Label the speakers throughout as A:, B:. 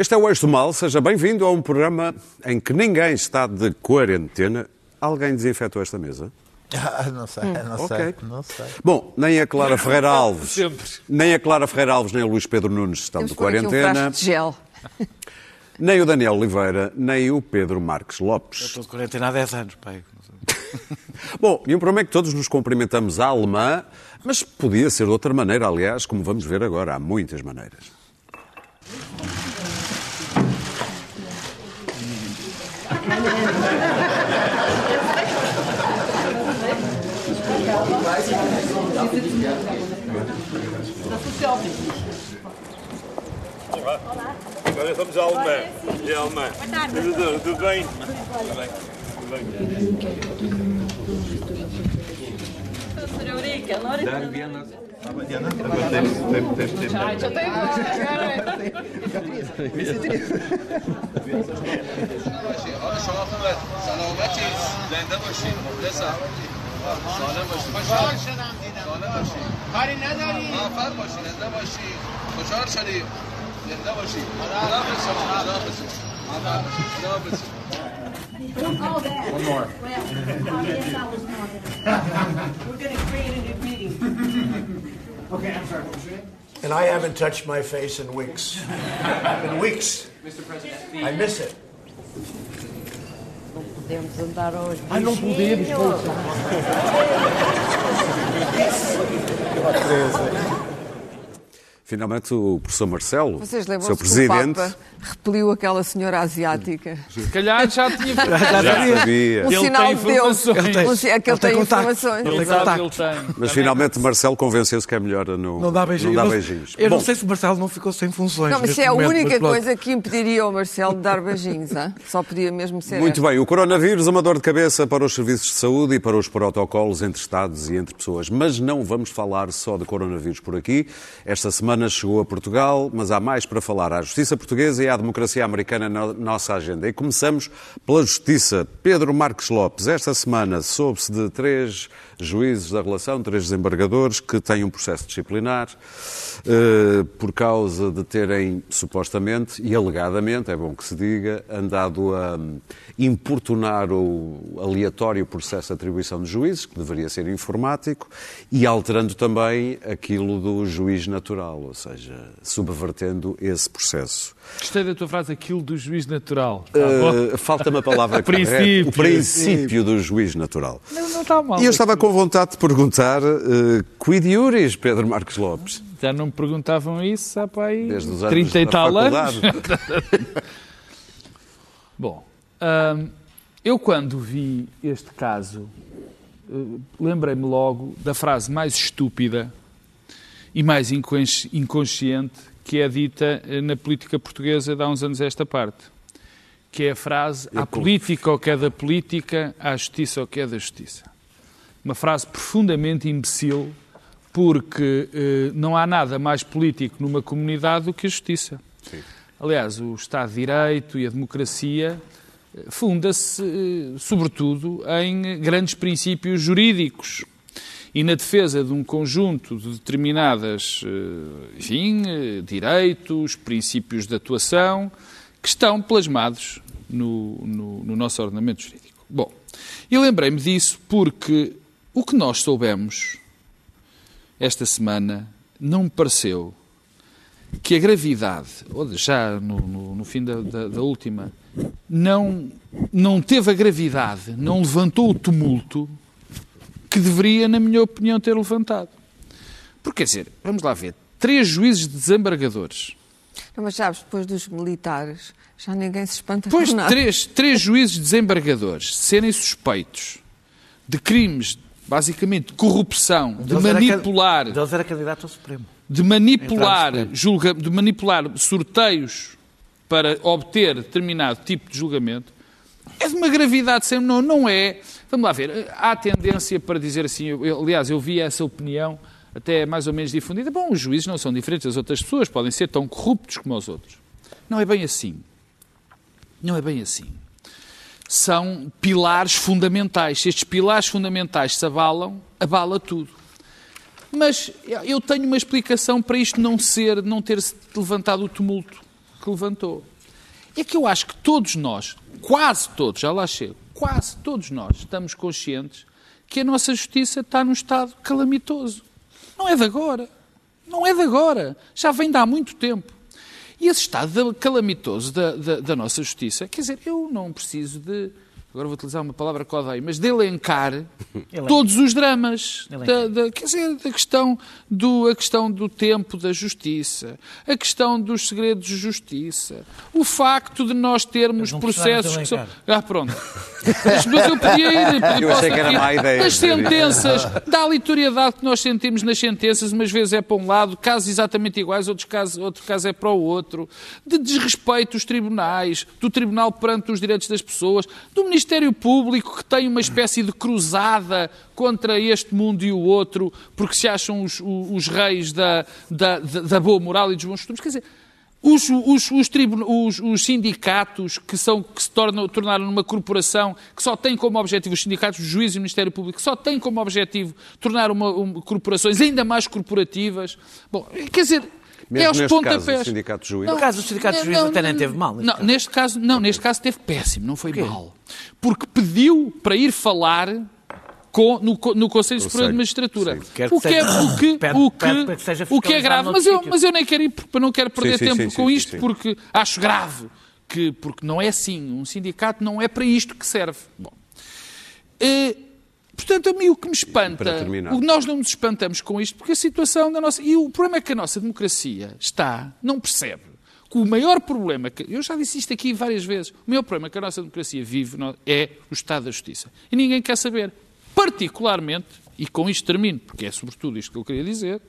A: Este é o Eixo do Mal, seja bem-vindo a um programa em que ninguém está de quarentena. Alguém desinfetou esta mesa?
B: Ah, não sei, não
A: ok.
B: sei, não sei.
A: Bom, nem a Clara Ferreira Alves,
C: Sempre.
A: nem a Clara Ferreira Alves, nem o Luís Pedro Nunes estão
D: Temos
A: de
D: um
A: quarentena,
D: frasco de gel.
A: nem o Daniel Oliveira, nem o Pedro Marques Lopes.
C: Estou de quarentena há 10 anos, pai.
A: Bom, e um problema é que todos nos cumprimentamos à alemã, mas podia ser de outra maneira, aliás, como vamos ver agora, há muitas maneiras.
E: Agora vamos à alemã. E a alemã. Tudo, tudo bem? Tudo bem. Tudo bem.
F: سلامتی زنده باشید مخلصم سالم باشید خوشحال شدم دیدم سالم باشید کاری نداری موفق باشید زنده باشید خوشحال شدیم زنده باشید خداحافظ شما خداحافظ موفق
G: One more. Well, I guess I was not. We're going to create a new meeting.
H: okay, I'm sorry. What was your name?
I: And I haven't touched my face in weeks. in weeks.
H: Mr. President,
I: I miss it. I não poder estou.
A: Finalmente, o professor Marcelo,
D: Vocês
A: seu
D: lembram-se que o
A: presidente,
D: Papa repeliu aquela senhora asiática?
C: Se calhar já tinha.
A: já sabia.
D: Um
C: Ele
D: sinal
C: tem
D: de Deus.
C: informações.
D: Um si- é que ele
B: Ele tem
D: tem
B: contacto.
D: informações.
B: Ele
C: Ele
B: tem
C: sabe, ele
B: contacto.
C: tem.
A: Mas finalmente Marcelo convenceu-se que é melhor no,
B: Não dá beijinhos.
A: Não
B: Eu
A: dá
B: não-
A: beijinhos.
B: Eu
A: Bom,
B: não sei se o Marcelo não ficou sem funções.
D: Não, mas é a
B: momento,
D: única coisa que impediria ao Marcelo de dar beijinhos. hã? Só podia mesmo ser.
A: Muito
D: esta.
A: bem, o coronavírus, uma dor de cabeça para os serviços de saúde e para os protocolos entre Estados e entre pessoas. Mas não vamos falar só de coronavírus por aqui. Esta semana chegou a Portugal, mas há mais para falar. À justiça portuguesa e à democracia americana na nossa agenda. E começamos pela justiça. Pedro Marques Lopes, esta semana soube-se de três juízes da relação, três desembargadores, que têm um processo disciplinar eh, por causa de terem, supostamente e alegadamente, é bom que se diga, andado a hum, importunar o aleatório processo de atribuição de juízes, que deveria ser informático, e alterando também aquilo do juiz natural, ou seja, subvertendo esse processo.
C: Gostei da tua frase, aquilo do juiz natural.
A: Eh, Falta-me a palavra correta.
C: Princípio.
A: O princípio do juiz natural.
C: Não, não está mal.
A: E eu estava com vontade de perguntar, uh, quid iuris, Pedro Marcos Lopes?
C: Já não me perguntavam isso há para aí
A: Desde os anos
C: 30 e tal
A: faculdade.
C: anos. Bom, hum, eu quando vi este caso, eh, lembrei-me logo da frase mais estúpida e mais inconsci- inconsciente que é dita eh, na política portuguesa de há uns anos a esta parte. Que é a frase,
A: com-
C: política o que é da política, à justiça o que é da justiça. Uma frase profundamente imbecil, porque eh, não há nada mais político numa comunidade do que a justiça. Aliás, o Estado de Direito e a democracia eh, funda-se, eh, sobretudo, em grandes princípios jurídicos e na defesa de um conjunto de determinadas, eh, enfim, direitos, princípios de atuação, que estão plasmados no, no- no nosso ordenamento jurídico. Bom, e lembrei-me disso porque o que nós soubemos esta semana não me pareceu que a gravidade, ou já no, no- no fim da, da- da última, não, não teve a gravidade, não levantou o tumulto que deveria, na minha opinião, ter levantado. Porque, quer dizer, vamos lá ver, três juízes desembargadores,
D: Não, mas sabes, depois dos militares, já ninguém se espanta
C: depois
D: com nada.
C: três, três juízes desembargadores serem suspeitos de crimes, basicamente, corrupção, de
B: era can-
C: manipular...
B: Deles era candidato ao Supremo.
C: de manipular, julga, de manipular sorteios para obter determinado tipo de julgamento, é de uma gravidade sem não, não é. Vamos lá ver, há tendência para dizer assim, eu- aliás, eu vi essa opinião até mais ou menos difundida. Bom, os juízes não são diferentes das outras pessoas, podem ser tão corruptos como os outros. Não é bem assim. Não é bem assim. São pilares fundamentais. Se estes pilares fundamentais se abalam, abala tudo. Mas eu tenho uma explicação para isto não ser, não ter se levantado o tumulto que levantou. é que eu acho que todos nós, quase todos, já lá chego, quase todos nós estamos conscientes que a nossa justiça está num estado calamitoso. Não é de agora. Não é de agora. Já vem de há muito tempo. E esse estado calamitoso da, da, da nossa justiça, quer dizer, eu não preciso de agora vou utilizar uma palavra que odeio, mas de elencar todos os dramas. Da, da, quer dizer, da questão do, a questão do tempo da justiça, a questão dos segredos de justiça, o facto de nós termos processos que são. Ah, pronto. Mas, mas eu podia ir. Podia,
A: Eu achei que era má ideia
C: As
A: dizer isso.
C: sentenças, da aleatoriedade que nós sentimos nas sentenças, umas vezes é para um lado, casos exatamente iguais, outros casos, outro caso é para o outro, de desrespeito dos tribunais, do tribunal perante os direitos das pessoas, do Ministério Público que tem uma espécie de cruzada contra este mundo e o outro, porque se acham os, os- reis da, da, da- boa moral e dos bons costumes. Quer dizer, os, os- os os- os sindicatos que, são, que se tornam, tornaram numa corporação que só tem como objetivo, os sindicatos, os juízes e o Ministério Público, que só têm como objetivo tornar uma- corporações ainda mais corporativas. Bom, quer dizer,
A: Mesmo
C: é aos
A: neste
C: pontapés.
A: caso, o sindicato de juízes.
B: No caso do sindicato de juízes até nem teve mal, neste
C: Não,
B: caso.
C: neste caso, não, neste caso teve péssimo, não foi mal. Porque pediu para ir falar com- no, no Conselho Superior de Magistratura. O
B: que
C: é,
B: seja-
C: o que,
B: Pede-
C: o que,
B: para que seja
C: o que é grave. Mas eu,
B: sítio.
C: mas eu nem quero ir, porque não quero perder
A: sim,
C: tempo
A: sim,
C: com
A: sim,
C: isto,
A: sim.
C: porque acho grave. Que, porque não é assim. Um sindicato não é para isto que serve. Bom. Eh, portanto, a mim o que me espanta, o que nós não nos espantamos com isto, porque a situação da nossa. E o problema é que a nossa democracia está, não percebe. Que o maior problema, que, eu já disse isto aqui várias vezes, o maior problema que a nossa democracia vive é o Estado da Justiça. E ninguém quer saber. Particularmente, e com isto termino, porque é sobretudo isto que eu queria dizer,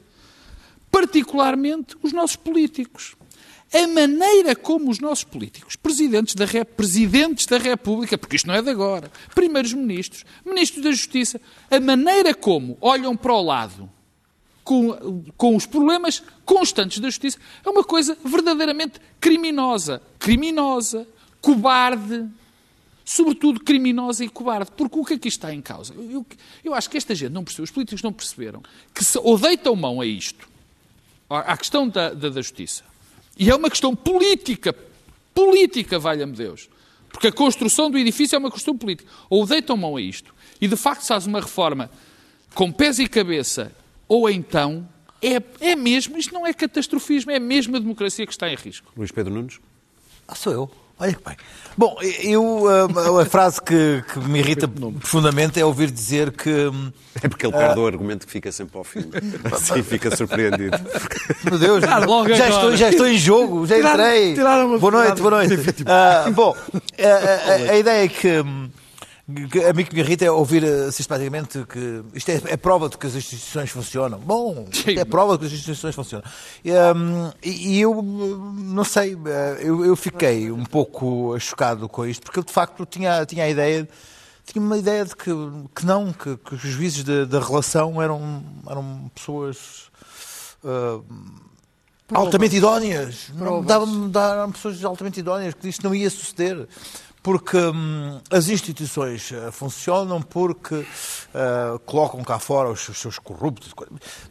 C: particularmente os nossos políticos. A maneira como os nossos políticos, presidentes da, presidentes da República, porque isto não é de agora, primeiros ministros, ministros da Justiça, a maneira como olham para o lado com, com os problemas constantes da justiça é uma coisa verdadeiramente criminosa. Criminosa, cobarde, sobretudo criminosa e cobarde. Porque o que aqui está em causa? Eu, eu acho que esta gente não percebeu, os políticos não perceberam que se, ou deitam mão a isto, à questão da, da, da justiça, e é uma questão política, política, valha-me Deus, porque a construção do edifício é uma questão política, ou deitam mão a isto, e de facto se faz uma reforma com pés e cabeça, ou então é, é mesmo, isto não é catastrofismo, é mesmo a democracia que está em risco.
A: Luís Pedro Nunes?
B: Ah, sou eu. Olha que bem. Bom, eu, ah, a frase que, que me irrita profundamente é ouvir dizer que. hum,
A: É porque ele perde o argumento que fica sempre ao fim. Assim fica surpreendido.
B: Meu Deus,
C: logo
B: já, estou, já estou em jogo, já
I: Tiraram-
B: entrei.
I: tiraram
B: boa noite, boa noite. Ah, bom, a, a- a ideia é que, hum, que a mim que me irrita é ouvir ah, sistematicamente que isto é, é prova de que as instituições funcionam. Bom, isto é prova de que as instituições funcionam. E, hum, e- e eu hum, não sei, ah, eu, eu fiquei um pouco chocado com isto, porque eu de facto tinha, tinha a ideia. Tinha uma ideia de que, que não, que, que os juízes da- relação eram, eram pessoas ah, altamente idóneas. Dar pessoas altamente idóneas que isto não ia suceder. Porque hum, as instituições ah, funcionam porque ah, colocam cá fora os, os seus corruptos.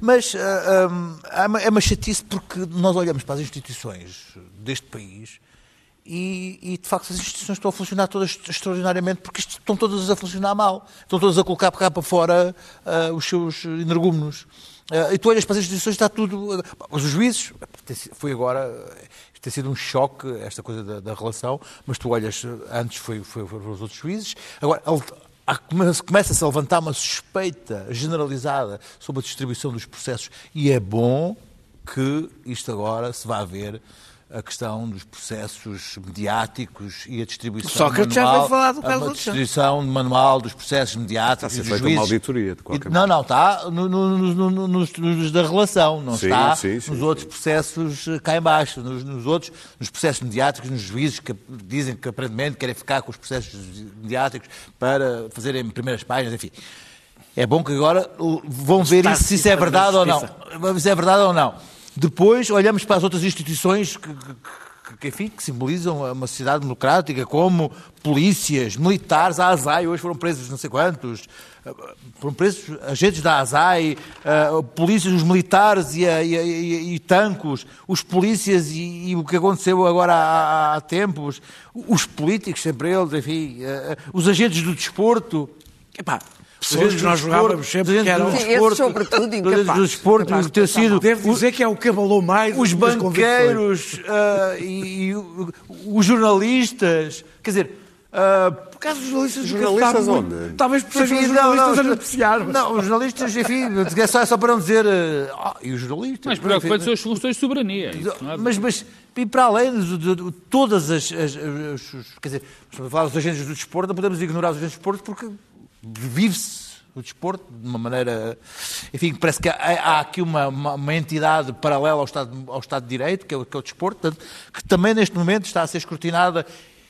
B: Mas ah, hum, é uma- é uma chatice porque nós olhamos para as instituições deste país e, e, de facto as instituições estão a funcionar todas extraordinariamente porque estão todas a funcionar mal. Estão todas a colocar cá para fora ah, os seus energúmenos. Ah, e tu olhas para as instituições está tudo... Os juízes, foi agora... Isto tem sido um choque, esta coisa da, da relação, mas tu olhas, antes foi, foi, foram os outros juízes, agora começa-se a levantar uma suspeita generalizada sobre a distribuição dos processos e é bom que isto agora se vá ver a questão dos processos mediáticos e a distribuição
I: Sócrates já
B: manual,
I: veio falar do
B: a
I: caso Alexandre.
B: distribuição manual dos processos mediáticos
A: Está a ser feita uma auditoria, de qualquer
B: E- Não, não, está no- no- no- no- nos, nos da relação, não
A: Sim,
B: está
A: sim, sim,
B: nos
A: sim.
B: outros processos eh, cá em baixo, nos, nos outros, nos processos mediáticos, nos juízes que dizem que aparentemente querem ficar com os processos mediáticos para fazerem primeiras páginas, enfim. É bom que agora vão ver isso, se isso é verdade ou não. Se é verdade ou não. Depois olhamos para as outras instituições que, que- que, enfim, que simbolizam uma sociedade democrática, como polícias, militares, a ASAI, hoje foram presos não sei quantos, eh, foram presos agentes da ASAI, uh, polícias, os militares e, e, e, e tancos, os polícias e, o que aconteceu agora há, há tempos, os políticos, sempre eles, enfim, uh, os agentes do desporto. Epá,
I: pessoas que nós jogávamos sempre que eram...
D: Sim, esses sobretudo incapazes.
B: do desporto,
D: Capazes
B: ter sido...
I: Devo dizer que é o que abalou mais
B: Os banqueiros ah, e, e os jornalistas, quer dizer... ah,
I: Por causa dos jornalistas,
A: Jornalistas
I: estavam-
A: onde?
I: Talvez por
B: enfim,
I: jornalistas a
B: não,
I: beneficiar.
B: Não, os jornalistas, enfim, é só, só para não dizer... ah, e os jornalistas...
C: Mas preocupante são as soluções de soberania. Isso não há
B: mas, mas e para além de, de- de todas as, as- as- Quer dizer, estamos a falar dos agentes do desporto, não podemos ignorar os agentes do desporto porque vive-se o desporto de uma maneira. Enfim, parece que há, há aqui uma, uma, uma entidade paralela ao Estado, ao Estado de Direito, que é, o, que é o desporto, portanto, que também neste momento está a ser escrutinada.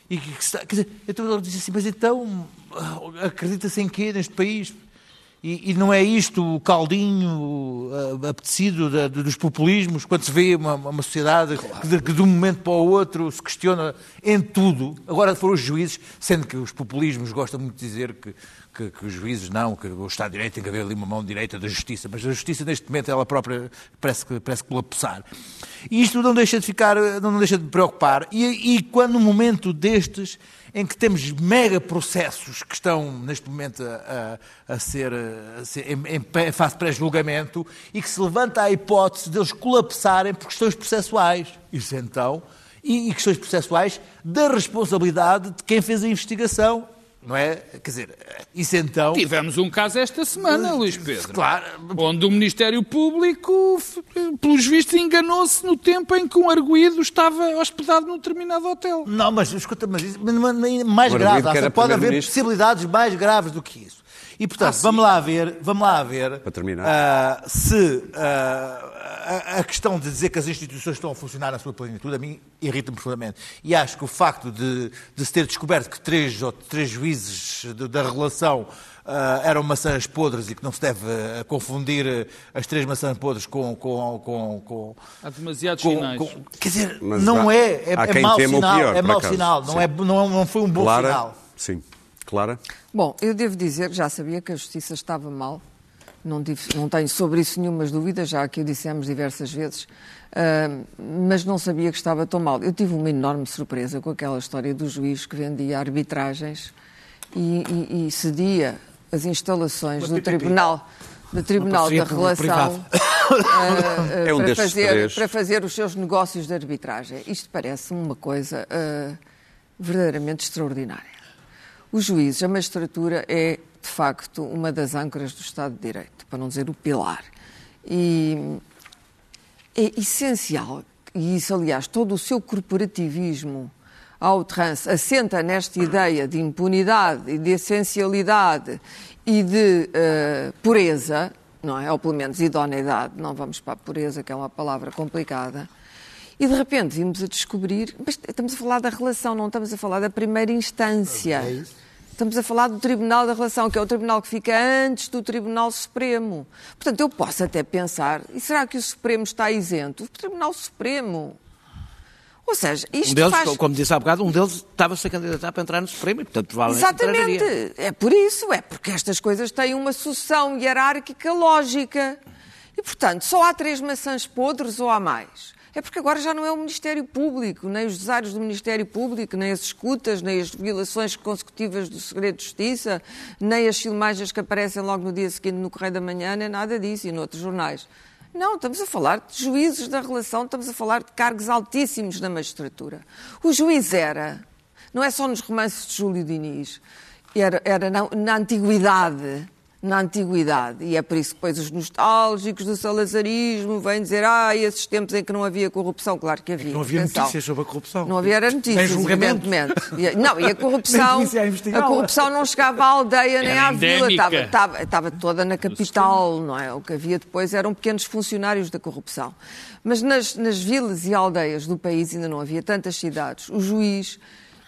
B: E que, que está, quer dizer, então ele diz assim, mas então ah, acredita-se em quê neste país? E, e não é isto o caldinho ah, apetecido da- dos populismos, quando se vê uma, uma sociedade que, de, que de um momento para o outro se questiona em tudo. Agora foram os juízes, sendo que os populismos gostam muito de dizer que, que, que os juízes não, que o Estado de Direito tem que haver ali uma mão direita da justiça, mas a justiça neste momento ela própria parece que parece colapsar. E isto não deixa de ficar, não deixa de me preocupar. E, e quando num momento destes em que temos mega processos que estão neste momento a, a- a ser, a ser em, em fase pré-julgamento e que se levanta a hipótese deles colapsarem por questões processuais. Isso então, e questões processuais da responsabilidade de quem fez a investigação. Não é? Quer dizer, isso então.
C: Tivemos um caso esta semana, Luís Pedro.
B: Claro.
C: Onde o Ministério Público, pelos vistos, enganou-se no tempo em que um arguído estava hospedado num determinado hotel.
B: Não, mas escuta, mas isso, mas não é mais
A: O
B: grave. Pode haver possibilidades mais graves do que isso. E portanto, vamos lá ver, vamos lá ver
A: Para terminar.
B: ah, se ah, a, a questão de dizer que as instituições estão a funcionar na sua plenitude a mim irrita-me profundamente. E acho que o facto de, de se ter descoberto que três, ou três juízes de- da relação ah, eram maçãs podres e que não se deve ah, confundir ah, as três maçãs podres com, com, com, com,
C: Há demasiados
B: com-
C: sinais.
B: com- quer dizer,
A: Mas
B: não
A: há-
B: é, é, é mau sinal,
A: pior,
B: é mau sinal, não,
A: Sim.
B: é, não, não foi um bom
A: Clara?
B: sinal.
A: Sim. Clara?
D: Bom, eu devo dizer que já sabia que a justiça estava mal. Não, tive- não tenho sobre isso nenhumas dúvidas, já que o dissemos diversas vezes, Ah, mas não sabia que estava tão mal. Eu tive uma enorme surpresa com aquela história do juiz que vendia arbitragens e, e- e cedia as instalações do Tribunal, do tribunal da Relação ah, ah,
A: É um
D: para, fazer,
A: três.
D: para fazer os seus negócios de arbitragem. Isto parece uma coisa ah, verdadeiramente extraordinária. Os juízes, a magistratura é, de facto, uma das âncoras do Estado de Direito, para não dizer o pilar. E é essencial, e isso, aliás, todo o seu corporativismo ao trans assenta nesta ideia de impunidade e de essencialidade e de eh, pureza, não é? Ou pelo menos idoneidade, não vamos para a pureza, que é uma palavra complicada. E de repente vimos a descobrir, mas estamos a falar da relação, não estamos a falar da primeira instância. Estamos a falar do Tribunal da Relação, que é o tribunal que fica antes do Tribunal Supremo. Portanto, eu posso até pensar, e será que o Supremo está isento? O Tribunal Supremo. Ou seja, isto
I: Um deles,
D: faz...
I: como disse há bocado, um deles estava-se a candidatar para entrar no Supremo e, portanto, provavelmente entraria.
D: Exatamente. É por isso, é porque estas coisas têm uma sucessão hierárquica lógica. E, portanto, só há três maçãs podres ou há mais? É porque agora já não é o Ministério Público, nem os desaires do Ministério Público, nem as escutas, nem as violações consecutivas do segredo de justiça, nem as filmagens que aparecem logo no dia seguinte no Correio da Manhã, nem nada disso, e noutros jornais. Não, estamos a falar de juízes da relação, estamos a falar de cargos altíssimos na magistratura. O juiz era, não é só nos romances de Júlio Diniz, era, era na, na antiguidade. Na antiguidade. E é por isso que depois os nostálgicos do salazarismo vêm dizer ah, esses tempos em que não havia corrupção. Claro que havia.
I: Não havia
D: atenção.
I: notícias sobre a corrupção.
D: Não havia era notícias, evidentemente. Não, e a corrupção,
I: a
D: a corrupção não chegava à aldeia nem
C: Era
D: à vila,
C: endémica.
D: estava, estava, estava toda na capital, não é? O que havia depois eram pequenos funcionários da corrupção. Mas nas, nas vilas e aldeias do país ainda não havia tantas cidades. O juiz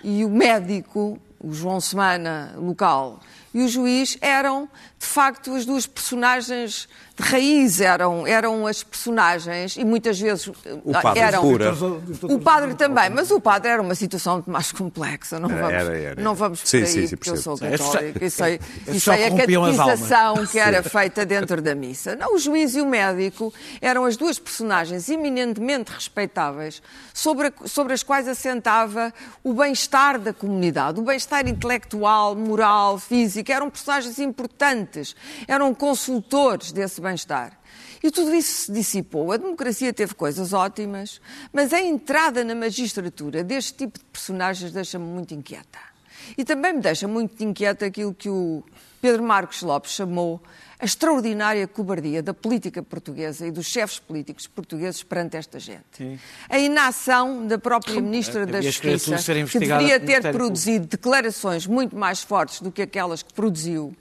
D: e o médico, o João Semana local, e o juiz eram, de facto, as duas personagens de raiz, eram, eram as personagens, e muitas vezes
A: O padre
D: eram.
A: pura.
D: O padre também, mas o padre era uma situação muito mais complexa. Não
A: Era,
D: vamos,
A: era, era.
D: Não vamos por
A: Sim,
D: aí,
A: sim, sim,
D: porque eu sou
A: percebo.
D: católica e sei, e
J: só
D: sei a catequização que era feita dentro da missa. Não, o juiz e o médico eram as duas personagens eminentemente respeitáveis sobre, a- sobre as quais assentava o bem-estar da comunidade, o bem-estar intelectual, moral, físico. Eram personagens importantes, eram consultores desse bem-estar. E tudo isso se dissipou. A democracia teve coisas ótimas, mas a entrada na magistratura deste tipo de personagens deixa-me muito inquieta. E também me deixa muito inquieta aquilo que o Pedro Marcos Lopes chamou a extraordinária cobardia da política portuguesa e dos chefes políticos portugueses perante esta gente. A inação da própria Ministra da
J: Havias querido
D: Justiça, que deveria ter produzido declarações muito mais fortes do que aquelas que produziu,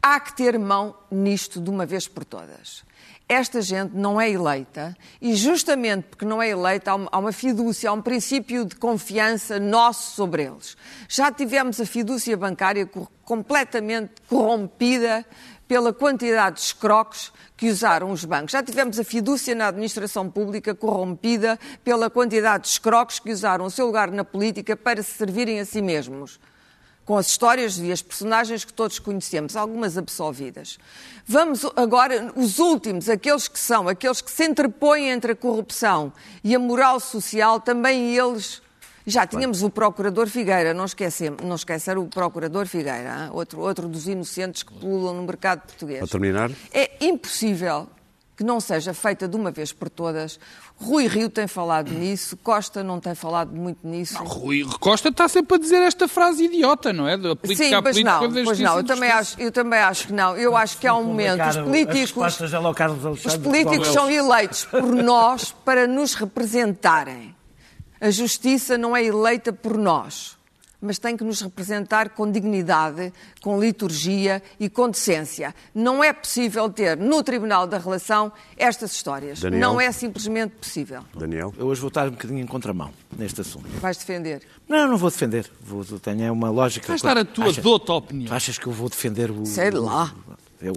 D: há que ter mão nisto de uma vez por todas. Esta gente não é eleita e, justamente porque não é eleita, há uma- fidúcia, há um princípio de confiança nosso sobre eles. Já tivemos a fidúcia bancária completamente corrompida pela quantidade de escroques que usaram os bancos. Já tivemos a fidúcia na administração pública corrompida pela quantidade de escroques que usaram o seu lugar na política para se servirem a si mesmos com as histórias e as personagens que todos conhecemos, algumas absolvidas. Vamos agora, os últimos, aqueles que são, aqueles que se interpõem entre a corrupção e a moral social, também eles. Já tínhamos o Procurador Figueira, não, esquecemos, não esquecer o Procurador Figueira, hein? outro, outro dos inocentes que pululam no mercado português.
A: Para terminar,
D: É impossível que não seja feita de uma vez por todas. Rui Rio tem falado nisso, Costa não tem falado muito nisso.
C: Rui Costa está sempre a dizer esta frase idiota, não é? Da política
D: Sim,
C: à
D: pois
C: política
D: não,
C: da
D: pois não, eu também, acho, eu também acho que não. Eu acho que há um momento, os políticos, os políticos são eleitos por nós para nos representarem. A justiça não é eleita por nós, mas tem que nos representar com dignidade, com liturgia e com decência. Não é possível ter no Tribunal da Relação estas histórias.
A: Daniel?
D: Não é simplesmente possível.
A: Daniel.
J: Eu hoje vou estar um bocadinho em contramão neste assunto.
D: Vais defender.
J: Não, não vou defender. Vou, tenho uma lógica.
C: Vais dar a tua
J: Achas-
C: opinião.
J: Tu achas que eu vou defender o.
D: Sei lá.
J: Eu,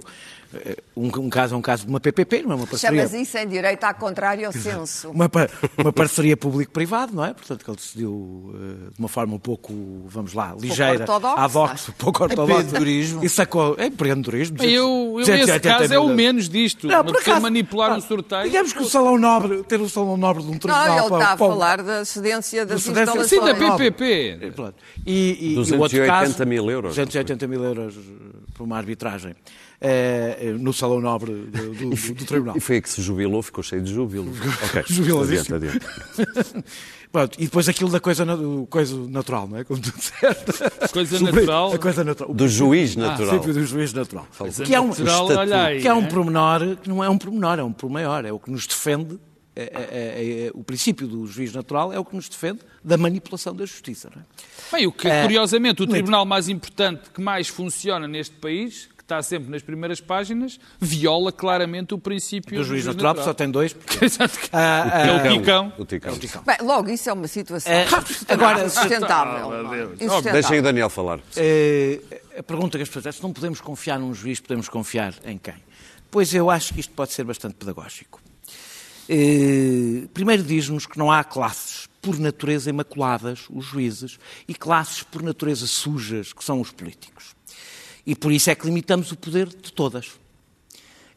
J: um, um caso é um caso de uma PPP, não é uma parceria.
D: Chamas isso em direito à contrário ao senso.
J: Uma, uma parceria público-privado, não é? Portanto, que ele decidiu eh, de uma forma um pouco, vamos lá, ligeira, vox, um pouco ortodoxa.
B: empreendedorismo.
J: E sacou. É empreendedorismo.
C: Eu, eu
J: 280
C: nesse caso, é o menos disto.
J: Não,
C: Uma
J: por
C: pessoa
J: acaso,
C: manipular
J: pá,
C: um sorteio.
J: Digamos que o Salão Nobre, ter o Salão Nobre de um
D: Não,
J: tribunal...
D: ele
J: para-
D: está a falar da cedência das
J: cedência-
D: instalações.
C: Sim, da PPP.
J: E, pronto. E, e, e o
A: 280
J: outro caso,
A: mil euros.
J: 280 mil euros por uma arbitragem eh, no Salão Nobre do, do- do- Tribunal.
A: E foi aí que se jubilou, ficou cheio de júbilo. Ok,
J: Jubiladíssimo.
A: adiante, adiante.
J: Pronto, e depois aquilo da coisa, coisa natural, não é? Como tu disseste.
C: Coisa
J: Sobre
C: natural.
J: A coisa natural.
A: Do juiz
J: O
A: natural.
J: princípio do juiz natural.
C: Coisa
J: Que é um,
C: natural,
A: estatuto.
C: olha aí,
J: que é um
C: né?
J: pormenor que não é um pormenor, é um por maior. É o que nos defende. é- é- é- é- o princípio do juiz natural é o que nos defende da manipulação da justiça. Não é?
C: Bem, o que,
J: É,
C: curiosamente, o tribunal mais importante que mais funciona neste país, está sempre nas primeiras páginas, viola claramente o princípio
J: Do juiz natural, só tem dois. porque-
C: Exato.
J: Ah, ah,
C: É o Ticão.
A: O Ticão.
D: Bem, logo, isso é uma situação
J: É, agora,
D: insustentável.
C: Ah, Deus.
D: Insustentável.
A: Deixem o Daniel falar.
J: Eh, a pergunta que as pessoas fazem, se não podemos confiar num juiz, podemos confiar em quem? Pois eu acho que isto pode ser bastante pedagógico. Eh, primeiro diz-nos que não há classes por natureza imaculadas, os juízes, e classes por natureza sujas, que são os políticos. E por isso é que limitamos o poder de todas.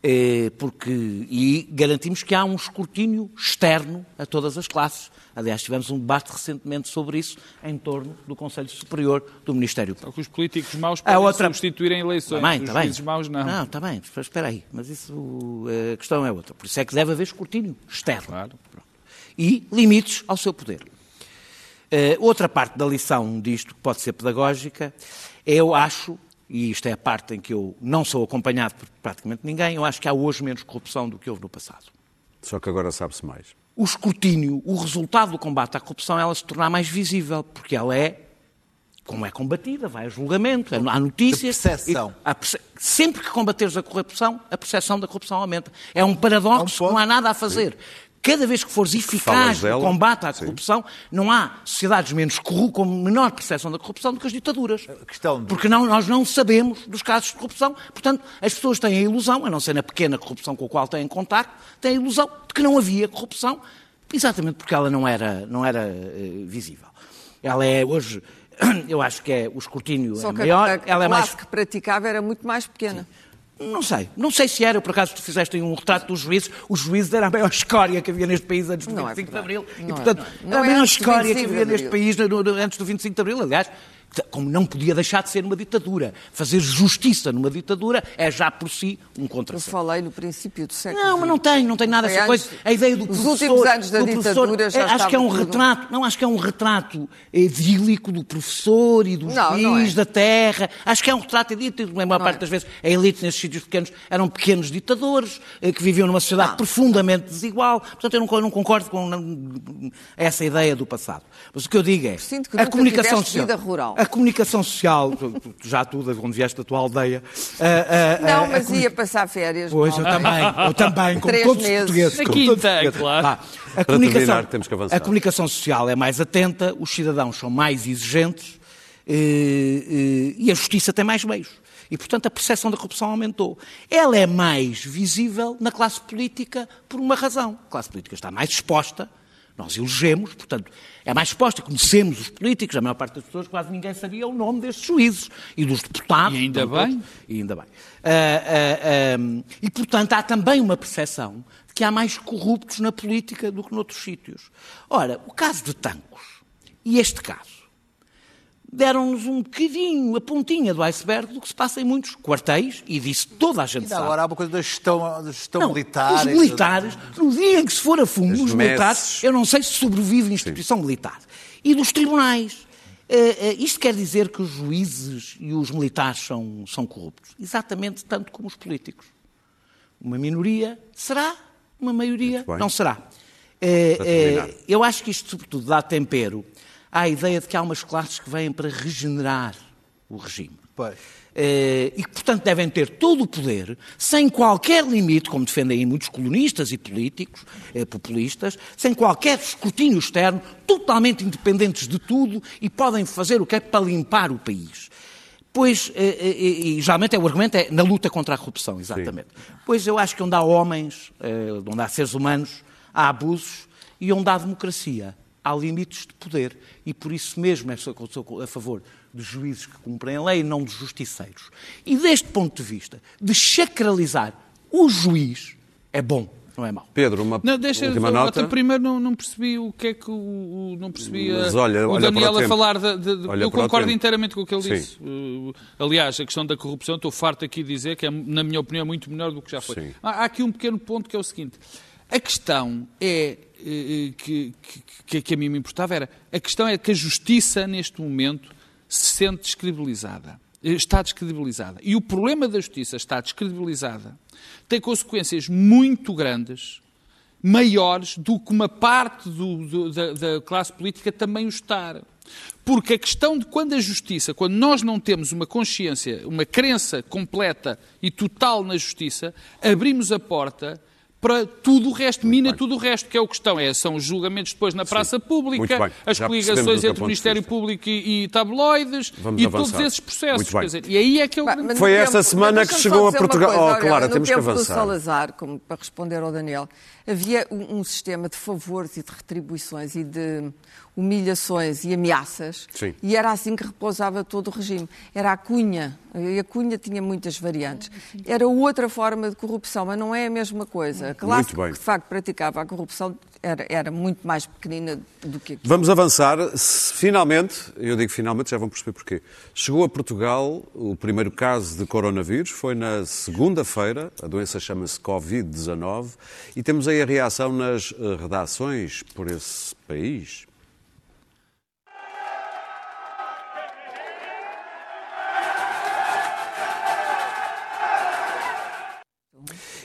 J: Eh, porque, e garantimos que há um escrutínio externo a todas as classes. Aliás, tivemos um debate recentemente sobre isso em torno do Conselho Superior do Ministério Público.
C: Os políticos maus
J: A
C: podem
J: outra-
C: substituir em eleições.
J: Bem,
C: os
J: tá bem.
C: juízes maus não.
J: Não, está bem, espera aí. Mas isso, eh, a questão é outra. Por isso é que deve haver escrutínio externo.
C: Claro.
J: Pronto. E limites ao seu poder. Eh, outra parte da lição disto, que pode ser pedagógica, eu acho, e isto é a parte em que eu não sou acompanhado por praticamente ninguém, eu acho que há hoje menos corrupção do que houve no passado.
A: Só que agora sabe-se mais.
J: O escrutínio, o resultado do combate à corrupção, ela se tornar mais visível, porque ela é como é combatida, vai a julgamento, é- há notícias.
B: De percepção.
J: e- há perce- sempre que combateres a corrupção, a percepção da corrupção aumenta. É um paradoxo
B: É um
J: que não há nada a fazer. Cada vez que fores eficaz no combate à
A: Sim.
J: corrupção, não há sociedades menos corru com menor percepção da corrupção do que as ditaduras.
B: questão de-
J: Porque não, nós não sabemos dos casos de corrupção. Portanto, as pessoas têm a ilusão, a não ser na pequena corrupção com a qual têm contacto, têm a ilusão de que não havia corrupção, exatamente porque ela não era, não era eh, visível. Ela é hoje, eu acho que é o escrutínio
D: Só
J: é
D: que
J: maior,
D: a, a
J: ela é mais
D: que praticava era muito mais pequena.
J: Não sei. Não sei se era, por acaso tu fizeste um retrato dos juízes. Os juízes era a maior escória que havia neste país antes do
D: Não é
J: 25 de
D: verdade.
J: Abril.
D: Não
J: e,
D: é,
J: portanto,
D: não é.
J: era
D: Não
J: a
D: é
J: maior
D: antes do
J: escória que
D: 25 de
J: havia neste país antes do 25 de Abril. Aliás, como não podia deixar de ser uma ditadura. Fazer justiça numa ditadura é já por si um
D: Eu
J: contrassenso.
D: falei no princípio do século
J: Não, mas não tem, não tem nada essa coisa. A ideia do
D: Os
J: professor...
D: últimos anos da ditadura já
J: é, Acho que é um
D: tudo-
J: retrato, não, acho que é um retrato idílico do professor e do
D: Não, não é.
J: da terra. Acho que é um retrato idílico. A maior
D: Não
J: parte
D: é.
J: das vezes a elite nesses sítios pequenos eram pequenos ditadores eh, que viviam numa sociedade
D: Não.
J: profundamente desigual. Portanto, eu não, eu não concordo com essa ideia do passado. Mas o que eu digo é
D: Sinto que
J: a comunicação social.
D: vida rural.
J: A comunicação social, já tu, de onde vieste da tua aldeia. ah, ah,
D: Não,
J: a
D: mas ia passar férias.
J: Pois, eu também, eu também, como
D: Três
J: todos os
D: meses.
J: portugueses.
C: Na quinta,
J: todos os portugueses.
C: claro.
J: A
A: Para
J: comunicação,
A: terminar, temos que avançar.
J: a comunicação social é mais atenta, os cidadãos são mais exigentes eh, eh, e a justiça tem mais meios. E, portanto, a percepção da corrupção aumentou. Ela é mais visível na classe política por uma razão. A classe política está mais exposta, nós elegemos, portanto, é mais exposta, conhecemos os políticos, a maior parte das pessoas quase ninguém sabia o nome destes juízes e dos deputados.
C: E ainda
J: Portanto,
C: bem.
J: e ainda bem. Ah, ah, e, portanto, há também uma percepção de que há mais corruptos na política do que noutros sítios. Ora, o caso de Tancos e este caso deram-nos um bocadinho a pontinha do iceberg do que se passa em muitos quartéis, e disso toda a gente
B: Ainda
J: sabe.
B: agora há uma coisa da gestão, da gestão
J: Não,
B: militar.
J: Os militares, no dia em que se for a fundo, os militares, eu não sei se sobrevive a instituição militar. E dos tribunais. Eh, eh, isto quer dizer que os juízes e os militares são, são corruptos? Exatamente tanto como os políticos. Uma minoria será, uma maioria não será.
A: Terminar.
J: eu acho que isto, sobretudo, dá tempero à ideia de que há umas classes que vêm para regenerar o regime.
B: Pois.
J: Eh, e que, portanto, devem ter todo o poder, sem qualquer limite, como defendem aí muitos colonistas e políticos, eh, populistas, sem qualquer escrutínio externo, totalmente independentes de tudo e podem fazer o que é para limpar o país. Pois, eh, e geralmente é, o argumento é na luta contra a corrupção, exatamente. Pois eu acho que onde há homens, onde há seres humanos, há abusos e onde há democracia, há limites de poder. E por isso mesmo é sou sou a favor de juízes que cumprem a lei e não de justiceiros. E deste ponto de vista, de sacralizar o juiz é bom, não é mau.
A: Pedro, uma
C: Não, deixa
A: última
C: eu,
A: nota.
C: até primeiro não, não percebi o que é que o, o- não percebi a-
A: olha-
C: o
A: olha
C: Daniel
A: o
C: a falar de, de- de- eu concordo inteiramente com o que ele
A: Sim.
C: disse. Uh, aliás, a questão da corrupção, estou farto aqui de dizer que é, na minha opinião, muito melhor do que já foi. Há, há aqui um pequeno ponto que é o seguinte: a questão é eh, que, que, que a mim me importava era a questão é que a justiça neste momento se sente descredibilizada. Eh, Está descredibilizada. E o problema da justiça está descredibilizada tem consequências muito grandes maiores do que uma parte do- do- da, da classe política também o está. Porque a questão de quando a justiça, quando nós não temos uma consciência, uma crença completa e total na justiça, abrimos a porta para tudo o resto, mina tudo o resto, que é o questão, é, são os julgamentos depois na praça
A: Muito
C: pública, as
A: Já
C: coligações entre o Ministério. Público e, e tabloides,
A: Vamos
C: e
A: avançar.
C: todos esses processos. Dizer, e aí é que é
D: Bah,
C: grande
D: mas
A: Foi
D: no
A: essa
D: tempo-
A: semana que chegou a Portugal.
D: coisa,
A: Oh,
D: olha,
A: Clara,
D: no
A: temos que avançar.
D: do Salazar, como para responder ao Daniel, havia um, um sistema de favores e de retribuições e de humilhações e ameaças.
A: Sim.
D: E era assim que repousava todo o regime. Era a cunha. E a cunha tinha muitas variantes. Era outra forma de corrupção, mas não é a mesma coisa. A classe que de facto praticava a corrupção era, era muito mais pequenina do que aquilo.
A: Vamos avançar. Finalmente, eu digo finalmente, já vão perceber porquê. Chegou a Portugal o primeiro caso de coronavírus, foi na segunda-feira, a doença chama-se Covid-19, e temos aí a reação nas eh, redações por esse país.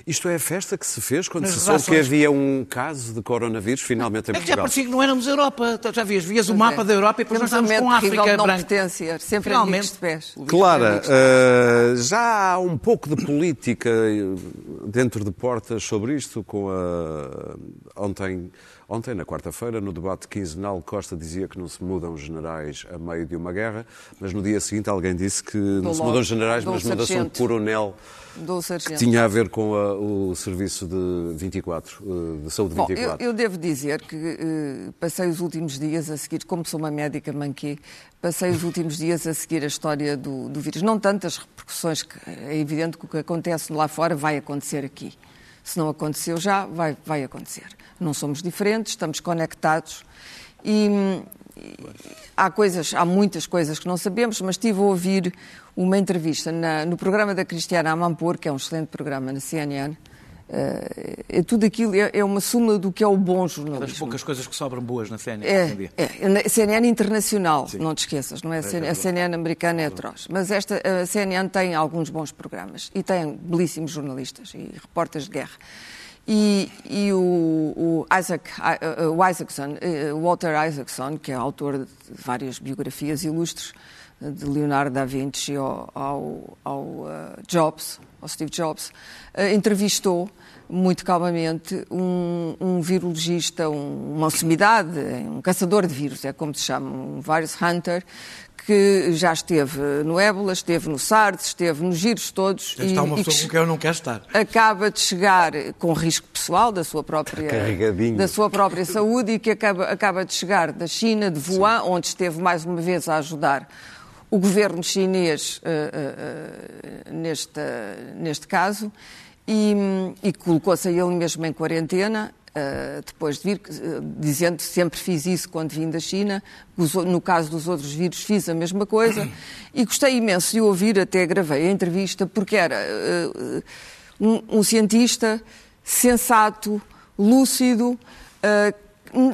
A: Isto é a festa que se fez quando
J: Nas
A: se soube que havia um caso de coronavírus finalmente em
J: É que já
A: Portugal.
J: parecia que não éramos Europa. Já vias, vias o
D: Pois
J: mapa
D: é.
J: da Europa e depois nós estávamos com a África
D: de não
J: branca.
D: pertencer, sempre
J: Finalmente.
D: de pés.
A: Clara, eh, já há um pouco de política dentro de portas sobre isto, com a... Ontem, ontem na quarta-feira, no debate quinzenal, Costa dizia que não se mudam generais a meio de uma guerra, mas no dia seguinte alguém disse que não se mudam generais, mas muda-se um coronel que tinha a ver com a- o serviço de 24, eh, de saúde
D: Bom,
A: 24.
D: eu, eu devo dizer que eh, passei os últimos dias a seguir, como sou uma médica manquê, passei os últimos dias a seguir a história do, do vírus. Não tantas repercussões, que é evidente que o que acontece lá fora vai acontecer aqui. Se não aconteceu já, vai, vai acontecer. Não somos diferentes, estamos conectados e, há coisas, há muitas coisas que não sabemos, mas estive a ouvir uma entrevista na- no programa da Cristiana Amanpour, que é um excelente programa na CNN. Eh, é tudo aquilo é, é uma súmula do que é o bom
J: Das
D: jornalismo.
J: poucas coisas que sobram boas na CNN
D: É, é, na CNN internacional, não te esqueças, não é? a CNN, a CNN americana é atroz. Mas esta, a CNN tem alguns bons programas e tem belíssimos jornalistas e repórteres de guerra. E, e o, o Isaac, eh, o Isaacson, eh, Walter Isaacson, que é autor de várias biografias ilustres, eh, de Leonardo da Vinci ao, ao, ao, eh, Jobs, ao Steve Jobs, eh, entrevistou muito calmamente um, um virologista, um- uma sumidade, um caçador de vírus, é como se chama, um virus hunter, que já esteve no ébola, esteve no SARS, esteve nos giros todos.
J: Já está uma
D: e
J: pessoa
D: que
J: com quem eu não quero estar.
D: acaba de chegar com risco pessoal da sua própria, da sua própria saúde e que acaba, acaba de chegar da China, de Wuhan, onde esteve mais uma vez a ajudar o governo chinês eh, eh, eh, neste, neste caso e, e colocou-se a ele mesmo em quarentena. Eh, depois de vir, eh, dizendo sempre fiz isso quando vim da China, no caso dos outros vírus fiz a mesma coisa e gostei imenso de ouvir, até gravei a entrevista, porque era eh, um, um cientista sensato, lúcido,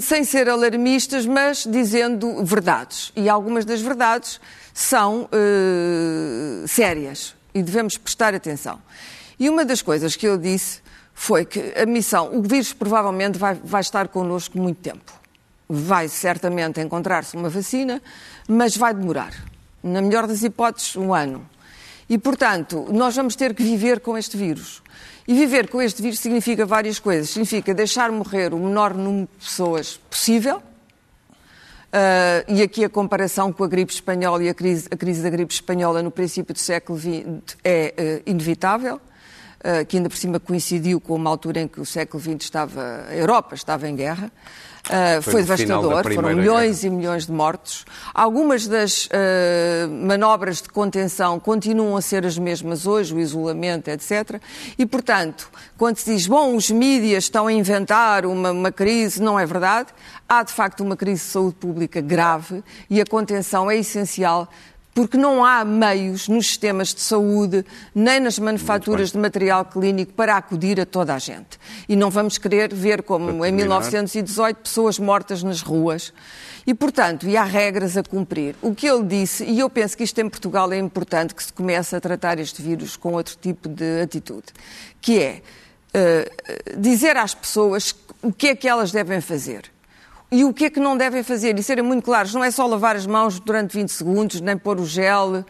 D: sem ser alarmistas, mas dizendo verdades. E algumas das verdades são sérias e devemos prestar atenção. E uma das coisas que eu disse foi que a missão, o vírus provavelmente vai, vai estar connosco muito tempo. Vai certamente encontrar-se uma vacina, mas vai demorar. Na melhor das hipóteses, um ano. E, portanto, nós vamos ter que viver com este vírus. E viver com este vírus significa várias coisas. Significa deixar morrer o menor número de pessoas possível. Ah, e aqui a comparação com a gripe espanhola e a crise, a crise da gripe espanhola no princípio do século XX é ah, inevitável, que ainda por cima coincidiu com uma altura em que o século XX estava, a Europa estava em guerra. Ah,
A: Foi
D: foi devastador, foram milhões e milhões de mortos. Algumas das ah, manobras de contenção continuam a ser as mesmas hoje, o isolamento, etc. E, portanto, quando se diz, bom, os mídias estão a inventar uma, uma crise, não é verdade. Há, de facto, uma crise de saúde pública grave e a contenção é essencial porque não há meios nos sistemas de saúde, nem nas manufaturas de material clínico para acudir a toda a gente. E não vamos querer ver como em
A: terminar.
D: 1918 pessoas mortas nas ruas. E, portanto, e há regras a cumprir. O que ele disse, e eu penso que isto em Portugal é importante que se comece a tratar este vírus com outro tipo de atitude, que é eh, dizer às pessoas o que é que elas devem fazer. E o que é que não devem fazer? E serem muito claros, não é só lavar as mãos durante 20 segundos, nem pôr o gel.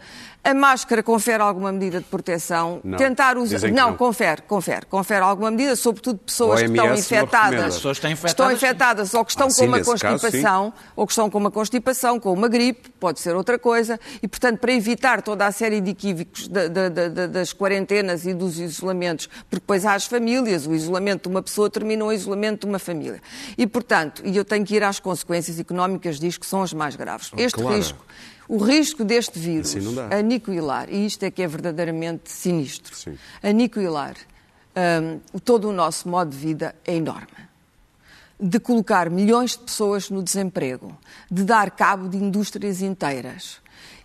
D: A máscara confere alguma medida de proteção.
A: Não.
D: Tentar usar. Não,
A: não.
D: confere, confere. Confere alguma medida, sobretudo pessoas que estão infectadas.
J: Pessoas estão
D: que estão
J: infectadas,
D: infectadas ou que estão
A: Ah,
D: com
A: sim,
D: uma
A: nesse caso,
D: constipação, ou que estão com uma constipação, com uma gripe, pode ser outra coisa. E, portanto, para evitar toda a série de equívocos da- da- da- da- das quarentenas e dos isolamentos, porque depois há as famílias, o isolamento de uma pessoa termina o isolamento de uma família. E, portanto, e eu tenho que ir às consequências económicas disto, que são as mais graves. Este
A: claro.
D: risco, o risco deste vírus
A: Assim
D: aniquilar, e isto é que é verdadeiramente sinistro,
A: Sim.
D: aniquilar hum, todo o nosso modo de vida é enorme de colocar milhões de pessoas no desemprego, de dar cabo de indústrias inteiras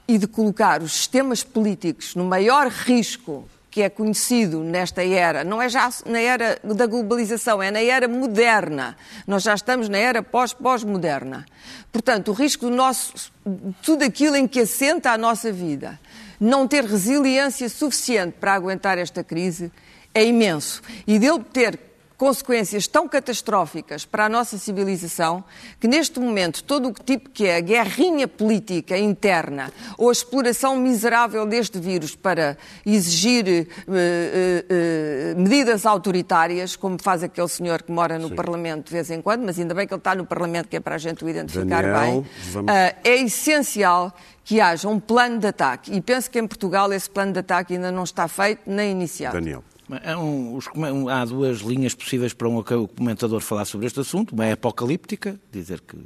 D: e de colocar os sistemas políticos no maior risco que é conhecido nesta era, não é já na era da globalização, é na era moderna. Nós já estamos na era pós-pós-moderna. Portanto, o risco do nosso, tudo aquilo em que assenta a nossa vida, não ter resiliência suficiente para aguentar esta crise é imenso. E dele ter consequências tão catastróficas para a nossa civilização que neste momento todo o tipo que é a guerrinha política interna ou a exploração miserável deste vírus para exigir eh, eh, eh, medidas autoritárias, como faz aquele senhor que mora no Parlamento de vez em quando, mas ainda bem que ele está no Parlamento que é para a gente o identificar
A: Daniel,
D: bem,
A: vamos-
D: ah, é essencial que haja um plano de ataque. E penso que em Portugal esse plano de ataque ainda não está feito nem iniciado.
A: Daniel.
J: Há, um- os um- há duas linhas possíveis para um comentador falar sobre este assunto. Uma é apocalíptica, dizer que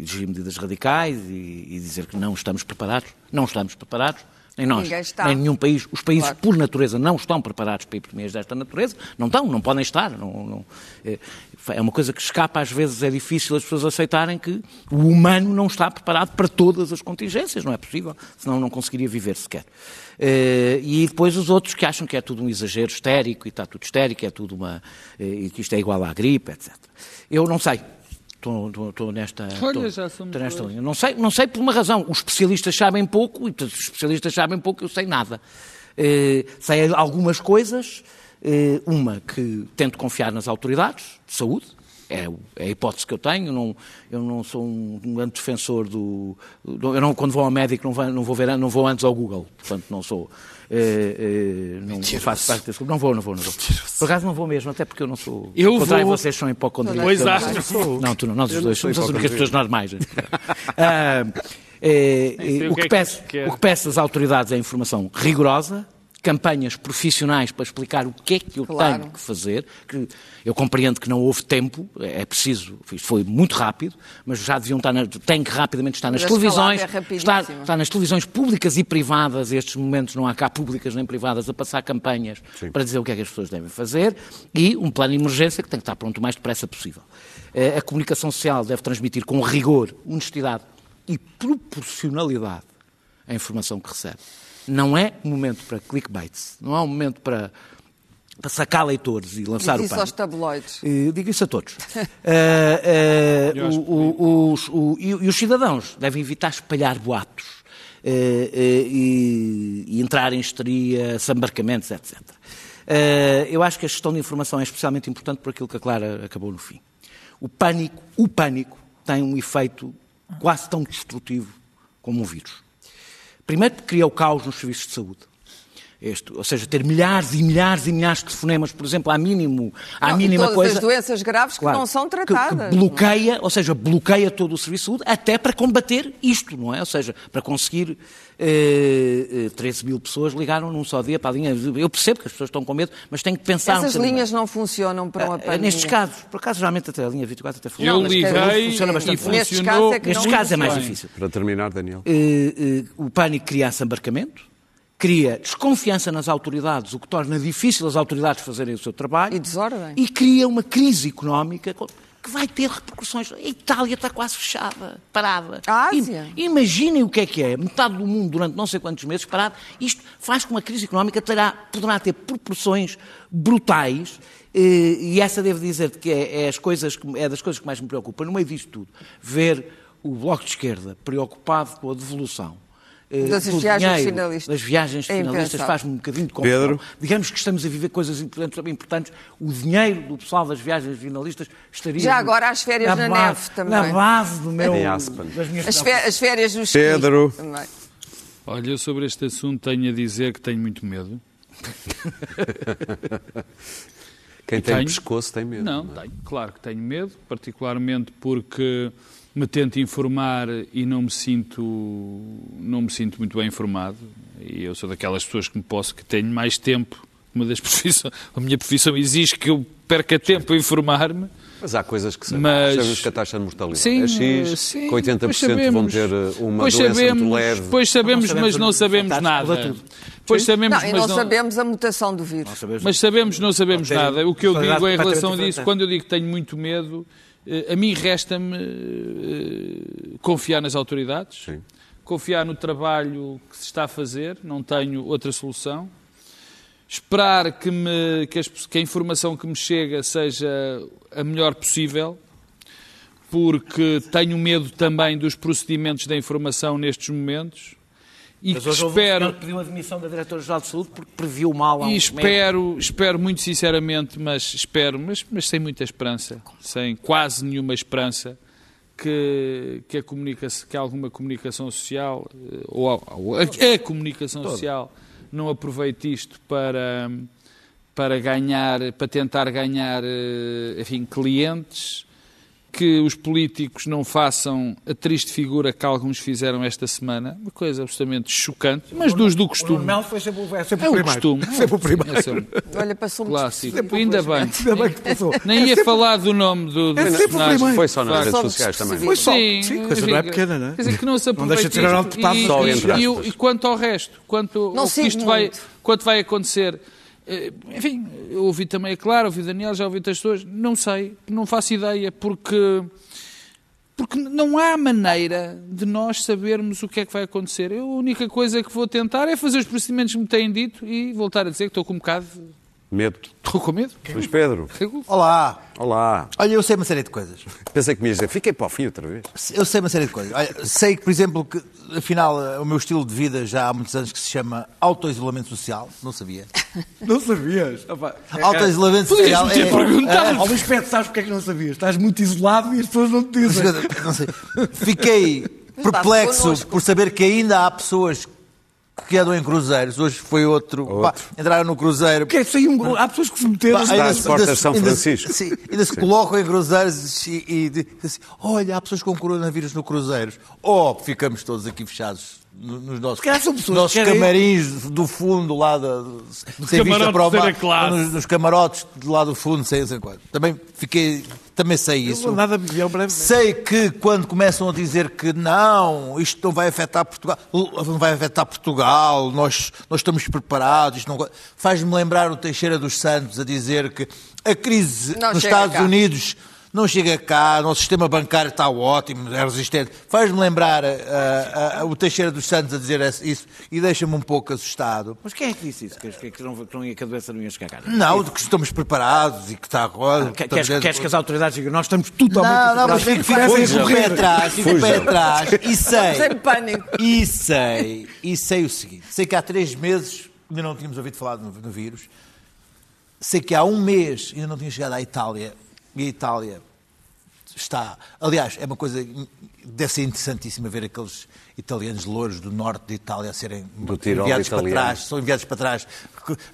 J: exigir medidas radicais e, e dizer que não estamos preparados. Não estamos preparados. Nem nós, nem nenhum país. Os países,
D: Claro.
J: por natureza, não estão preparados para epidemias desta natureza. Não estão, não podem estar. Não, não- é, é uma coisa que escapa, às vezes é difícil as pessoas aceitarem que o humano não está preparado para todas as contingências. Não é possível, senão não conseguiria viver sequer. Eh, e depois os outros que acham que é tudo um exagero histérico e está tudo histérico, é tudo uma. eh, e que isto é igual à gripe, etc. Eu não sei. Estou, estou- estou nesta,
C: Olha,
J: estou- nesta linha. Não sei, não sei por uma razão. Os especialistas sabem pouco, e os especialistas sabem pouco, eu sei nada. Eh, sei algumas coisas. Eh, uma, que tento confiar nas autoridades de saúde, é, é a hipótese que eu tenho. Não, eu não sou um, um grande defensor do. do- eu não, quando vou ao médico, não vou, não vou, ver, não vou antes ao Google. Portanto, não sou. Eh, eh, não, faço parte desse grupo. Não vou, não vou, não vou. Por acaso não vou mesmo, até porque eu não sou.
C: Eu
J: Ao contrário,
C: vou.
J: vocês são hipocondríacos.
C: Pois
J: Eu não
C: acho.
J: sou. Não, tu não, nós os dois somos as únicas pessoas normais.
C: Que
J: peço, o que peço às autoridades é informação rigorosa, campanhas profissionais para explicar o que é que eu
D: Claro.
J: tenho que fazer. Que eu compreendo que não houve tempo, é preciso, isto foi muito rápido, mas já deviam estar, na, tem que rapidamente estar nas
D: Mas
J: televisões,
D: é
J: estar,
D: rapidíssima.
J: estar nas televisões públicas e privadas, estes momentos não há cá públicas nem privadas, a passar campanhas
A: Sim.
J: para dizer o que é que as pessoas devem fazer e um plano de emergência que tem que estar pronto o mais depressa possível. Eh, A comunicação social deve transmitir com rigor, honestidade e proporcionalidade a informação que recebe. Não é momento para clickbaits, não é um momento para, para sacar leitores e lançar
D: Diz
J: o
D: isso
J: pano.
D: aos tabloides.
J: Eh, Digo isso a todos. Eh, eh,
C: Eu acho
J: o- o- os- o- e, e os cidadãos devem evitar espalhar boatos e, e entrar em histeria, sambarcamentos, etc. Eu acho que a gestão de informação é especialmente importante por aquilo que a Clara acabou no fim. O pânico, o pânico tem um efeito quase tão destrutivo como um vírus. Primeiro, porque cria o caos nos serviços de saúde. Este, ou seja, ter milhares e milhares e milhares de telefonemas, por exemplo, à mínimo, à
D: Não, e
J: mínima
D: todas
J: coisa.
D: as doenças graves que
J: Claro,
D: não são
J: que-
D: tratadas.
J: Que, bloqueia, ou seja, bloqueia todo o serviço de saúde, até para combater isto, não é? Ou seja, para conseguir eh, eh, 13 mil pessoas ligaram num só dia para a linha. Eu percebo que as pessoas estão com medo, mas têm que pensar
D: Essas linhas não funcionam para uma
J: Ah,
D: pandemia.
J: Nestes casos, por acaso, geralmente até a linha 24 até funciona.
C: Eu
J: mas
C: liguei
J: funciona
C: e
J: bastante.
D: Nestes
C: funcionou.
D: casos é que
J: Nestes
D: não
J: casos é mais difícil.
A: Para terminar, Daniel.
J: Eh, eh, o pânico cria assambarcamento, cria desconfiança nas autoridades, o que torna difícil as autoridades fazerem o seu trabalho.
D: E desordem.
J: E cria uma crise económica co- que vai ter repercussões. A Itália está quase fechada, parada.
D: A Ásia.
J: Imaginem o que é que é. Metade do mundo durante não sei quantos meses parado. Isto faz com que uma crise económica terá, poderá ter proporções brutais. eh, E essa devo dizer que é, é as coisas que- é das coisas que mais me preocupa. No meio disto tudo, ver o Bloco de Esquerda preocupado com a devolução
D: Das
J: do
D: viagens
J: dinheiro,
D: finalistas.
J: das viagens
D: É
J: finalistas faz-me um bocadinho de confusão.
A: Pedro?
J: Digamos que estamos a viver coisas importantes, importantes. O dinheiro do pessoal das viagens finalistas estaria...
D: Já agora as férias na
J: base,
D: neve também.
J: Na base do meu, das minhas
D: As, fé- as férias dos
A: Pedro.
D: Também.
C: Olha, eu sobre este assunto tenho a dizer que tenho muito medo.
A: Quem tem
C: Tenho.
A: pescoço tem medo.
C: Não,
A: é?
C: tenho, claro que tenho medo, particularmente porque me tento informar e não me sinto não me sinto muito bem informado. E eu sou daquelas pessoas que me posso que tenho mais tempo. Uma das profissões, a minha profissão exige que eu perca tempo a informar-me.
A: Mas há coisas que sabemos.
C: Mas-
A: Sabemos que a taxa de mortalidade
C: Sim,
A: é X,
C: eh, sim,
A: que 80%
C: pois
A: vão
C: sabemos.
A: ter uh, uma
C: Pois
A: doença
C: sabemos,
A: muito leve.
C: Pois sabemos,
J: Não sabemos
C: mas não
J: os
C: sabemos nada. Pois sabemos,
D: Não, e
C: mas
D: não
C: não
D: sabemos a mutação do vírus.
C: Mas sabemos, não sabemos nada. O que eu digo em
J: personalidade
C: relação a
J: diferente.
C: quando eu digo que tenho muito medo, eh, a mim resta-me eh, confiar nas autoridades,
A: Sim.
C: confiar no trabalho que se está a fazer, não tenho outra solução. Esperar que, me, que, as- que a informação que me chega seja a melhor possível, porque tenho medo também dos procedimentos da informação nestes momentos e
J: Mas
C: que espero
J: pediu a demissão da Diretora-Geral de Saúde porque previu mal um
C: e espero, espero muito sinceramente, mas espero, mas, mas sem muita esperança, sem quase nenhuma esperança, que, que, a comunicação, que alguma comunicação social, eh, ou a, ou a- a comunicação social, não aproveite isto para, para ganhar, para tentar ganhar, eh, enfim, clientes, que os políticos não façam a triste figura que alguns fizeram esta semana, uma coisa absolutamente chocante, mas dos do
J: O
C: costume.
J: Mel foi sempre, é sempre
C: É
J: o
C: o
J: primeiro.
C: costume.
J: Sempre o primeiro.
C: Esse é um
D: Olha, passou-me
C: clássico. Ainda bem.
J: Ainda bem que passou.
C: Nem
J: É
C: ia
J: sempre-
C: falar do nome do, do
J: É sempre o primeiro.
A: Foi só nas redes sociais também.
D: Foi
J: só.
C: Sim,
J: Sim, a coisa não é pequena, não é?
C: Quer dizer, que não se
J: Não deixa de ser
C: isto.
J: deputado
C: e,
A: só
C: e-
A: entre
C: e o-
A: aspas.
C: e quanto ao resto, quanto
D: Não
C: o que isto vai, quanto vai acontecer, enfim, eu ouvi também a Clara, ouvi o Daniel, já ouvi outras pessoas, não sei, não faço ideia, porque, porque não há maneira de nós sabermos o que é que vai acontecer. Eu, a única coisa que vou tentar é fazer os procedimentos que me têm dito e voltar a dizer que estou com um bocado...
A: Medo.
C: Estou com medo.
A: Luís Pedro,
B: Olá.
A: olá.
B: Olha, eu sei uma série de coisas.
A: Pensei que me ias dizer, fiquei para o fim outra vez.
B: Eu sei uma série de coisas. Olha, sei que, por exemplo, que afinal o meu estilo de vida já há muitos anos que se chama autoisolamento social. Não sabia.
J: Não sabias? Opa, é-
B: Autoisolamento
C: Podias-me
B: social.
C: ter
B: é-
C: perguntado.
J: Ó Luís Pedro, sabes porque é que não sabias? Estás muito isolado e as pessoas não te dizem.
B: Não sei. Fiquei perplexo por saber que ainda há pessoas que andam em cruzeiros. Hoje foi outro. Pá, entraram no cruzeiro.
J: Porque é isso aí, um- há pessoas que se meteram.
B: Pá,
A: Está às portas de São
B: ainda se-
A: Francisco.
B: sim, ainda se colocam em cruzeiros e, e dizem assim, olha, há pessoas com coronavírus no cruzeiros. Oh, ficamos todos aqui fechados nos nossos,
J: calhar são pessoas
B: nossos
J: que querem-
B: camarins do fundo, lá da, sem vista para o
C: de
B: mar, nos, nos camarotes do lado do fundo, sei, sei quanto. Também fiquei, também sei isso.
J: nada.
B: Sei que quando começam a dizer que não, isto não vai afetar Portugal, não vai afetar Portugal, nós, nós estamos preparados, isto não vai- faz-me lembrar o Teixeira dos Santos a dizer que a crise
D: Não
B: nos Estados
D: cá.
B: Unidos não chega cá, o nosso sistema bancário está ótimo, é resistente. Faz-me lembrar ah, ah, o Teixeira dos Santos a dizer isso e deixa-me um pouco assustado.
J: Mas quem é que disse isso? Que, que, que, não, que, não ia, que a doença não ia chegar cá?
B: Não, de que estamos preparados e que está agora.
J: Que- Queres, queres que as autoridades digam, nós estamos totalmente
B: Não, não, mas fico, fico, fico pé atrás, fico pé atrás e sei,
D: em pânico.
B: e sei, e sei o seguinte, sei que há três meses ainda não tínhamos ouvido falar no, no vírus, sei que há um mês ainda não tinha chegado à Itália, e a Itália está, aliás, é uma coisa, deve ser interessantíssima ver aqueles italianos louros do norte de Itália a serem
A: Do Tirol
B: enviados para
A: italiano.
B: trás, são enviados para trás,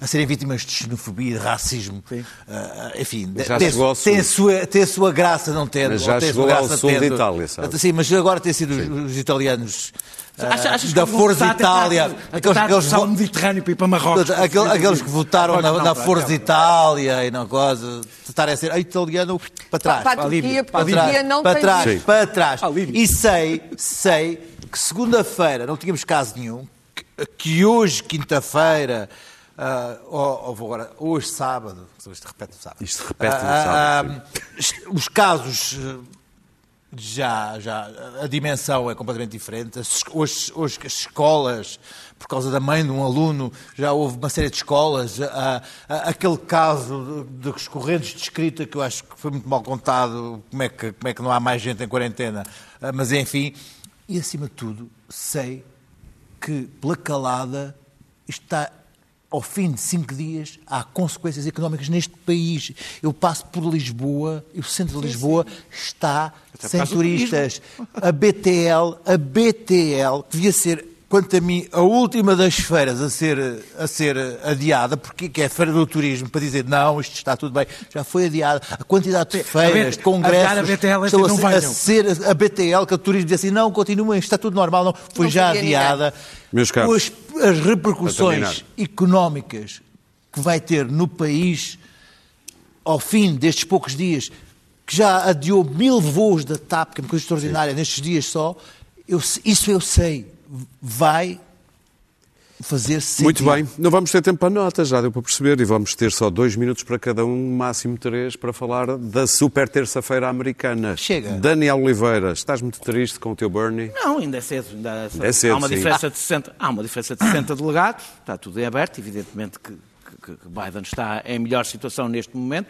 B: a serem vítimas de xenofobia, de racismo, ah, enfim,
A: Já
B: tem,
A: chegou ao
B: tem a sua, tem a sua graça não tendo.
A: Mas já
B: ou tem a sua
A: chegou ao
B: graça
A: sul de
B: tendo.
A: Itália, sabe?
B: Sim, mas agora tem sido os, os italianos ah,
J: Acha- achas que
B: da Força
J: votar a tentar-
B: Itália,
J: a
B: aqueles,
J: tentar
B: aqueles,
J: o Mediterrâneo para ir para Marrocos.
B: aquele- aqueles que votaram na, na
J: não, para
B: Força
J: aquela.
B: Itália e na coisa, estarem a ser a italiano para trás.
D: Para a porque a
B: para trás,
D: Turquia não
B: para
D: tem
B: trás, para trás.
J: Para a Líbia.
B: E sei, sei que segunda-feira não tínhamos caso nenhum, que, que hoje, quinta-feira, ah, ou, ou vou agora, hoje sábado, isto repete o sábado.
A: Isto repete no
B: Ah,
A: sábado,
B: ah, os casos já, já a dimensão é completamente diferente. As- Hoje, hoje as escolas, por causa da mãe de um aluno, já houve uma série de escolas. Ah, ah, aquele caso dos correntes de escrita que eu acho que foi muito mal contado, como é que, como é que não há mais gente em quarentena. Ah, mas enfim, e acima de tudo, sei que pela calada está ao fim de cinco dias há consequências económicas neste país. Eu passo por Lisboa e o centro de Lisboa está
J: Até
B: sem turistas. A BTL, a BTL, que devia ser, quanto a mim, a última das feiras a ser, a ser adiada, porque que é a Feira do Turismo, para dizer não, isto está tudo bem, já foi adiada. A quantidade de feiras, de congressos.
J: a BTL,
B: estão a,
J: não
B: ser- a
J: venham.
B: ser a BTL, que o turismo dizia assim, não, continuem, está tudo normal, não. Foi
D: Não
B: já adiada.
A: Meus caros,
B: As, as repercussões económicas que vai ter no país ao fim destes poucos dias, que já adiou mil voos da TAP, que é uma coisa extraordinária, nestes dias só, eu, isso eu sei, vai fazer sentido.
A: Muito bem, não vamos ter tempo para notas, já deu para perceber, e vamos ter só dois minutos para cada um, máximo três, para falar da super terça-feira americana.
B: Chega.
A: Daniel Oliveira, estás muito triste com o teu Bernie?
J: Não, ainda é cedo. Ainda
A: É cedo,
J: há, uma
A: sim.
J: diferença de 60, há uma diferença de 60 delegados, está tudo em aberto, evidentemente que, que- que Biden está em melhor situação neste momento.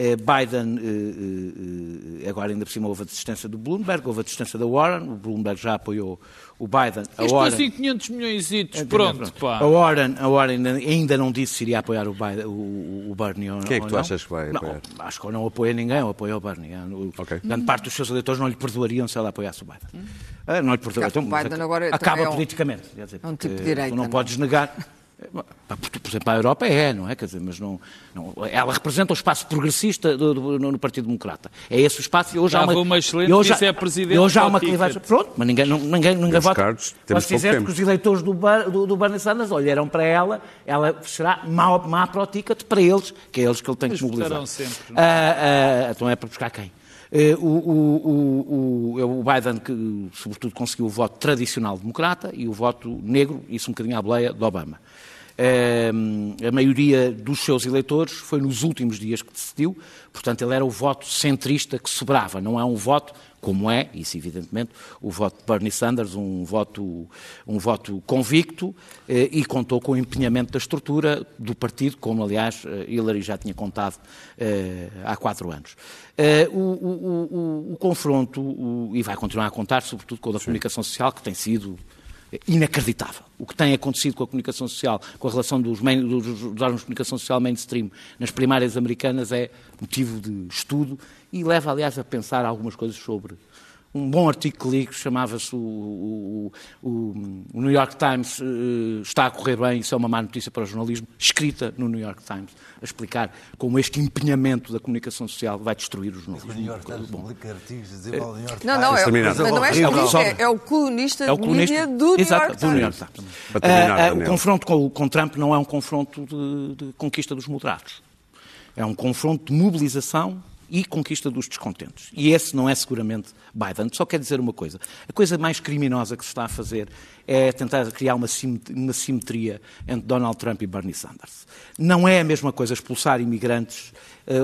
J: Eh, Biden, eh, eh, agora ainda por cima houve a desistência do Bloomberg, houve a desistência da Warren, o Bloomberg já apoiou o Biden. A
C: Isto
J: Warren,
C: assim 500 milhões pronto, pá.
J: A Warren, a Warren ainda, não disse se iria apoiar o, Biden, o, o Bernie ou,
A: Quem é que tu
J: não.
A: achas que vai
J: Não,
A: apoiar?
J: acho que não apoia ninguém, ou apoia o Bernie. O-
A: Ok.
J: Grande parte dos seus eleitores não lhe perdoariam se ela apoiasse o Biden. Ah, não lhe perdoariam.
D: Claro, o Biden agora
J: acaba
D: é um-
J: politicamente. dizer,
D: é um tipo de direita,
J: Tu não
D: não é?
J: podes negar. Pá, Por exemplo, a Europa é, não é? Quer dizer, mas não, não- ela representa o espaço progressista do, do- no, no Partido Democrata. É esse o espaço e hoje há uma,
C: uma excelente
J: hoje há-
C: vice- presidente
J: e hoje há
C: o
J: uma clivagem. Pronto, mas ninguém, não- ninguém, ninguém vota.
A: caros, temos
J: Posso dizer que os eleitores do, do, do Bernie Sanders olharão para ela, ela será má, má para o ticket para eles, que é eles que ele tem que mobilizar.
C: sempre, não
J: Ah, ah, então é para buscar quem? Eh, o, o- o- o- o Biden, que sobretudo conseguiu o voto tradicional democrata e o voto negro, isso um bocadinho à boleia, de Obama. Eh, a maioria dos seus eleitores foi nos últimos dias que decidiu, portanto, ele era o voto centrista que sobrava, não é um voto, como é, isso evidentemente, o voto de Bernie Sanders, um voto, um voto convicto eh, e contou com o empenhamento da estrutura do partido, como aliás eh, Hillary já tinha contado eh, há quatro anos. Eh, o, o- o- o confronto, e vai continuar a contar, sobretudo com o da comunicação social, que tem sido inacreditável. O que tem acontecido com a comunicação social, com a relação dos, main- dos, dos órgãos de comunicação social mainstream nas primárias americanas é motivo de estudo e leva, aliás, a pensar algumas coisas sobre um bom artigo que li que chamava-se o, o- o- o New York Times eh, está a correr bem, isso é uma má notícia para o jornalismo, escrita no New York Times, a explicar como este empenhamento da comunicação social vai destruir o jornalismo.
B: O New York Times publica artigos do New York
D: Não,
B: Times.
D: não, é,
A: terminar.
D: mas não é
J: Horrível.
D: colunista, é, é o colunista
J: É o
D: de mídia do New
J: Exato,
D: York
J: do New
D: Times.
J: York Times.
A: Para terminar,
J: ah, o confronto com, com Trump não é um confronto de, de conquista dos moderados. É um confronto de mobilização e conquista dos descontentes. E esse não é seguramente Biden. Só quer dizer uma coisa. A coisa mais criminosa que se está a fazer é tentar criar uma sim- uma simetria entre Donald Trump e Bernie Sanders. Não é a mesma coisa expulsar imigrantes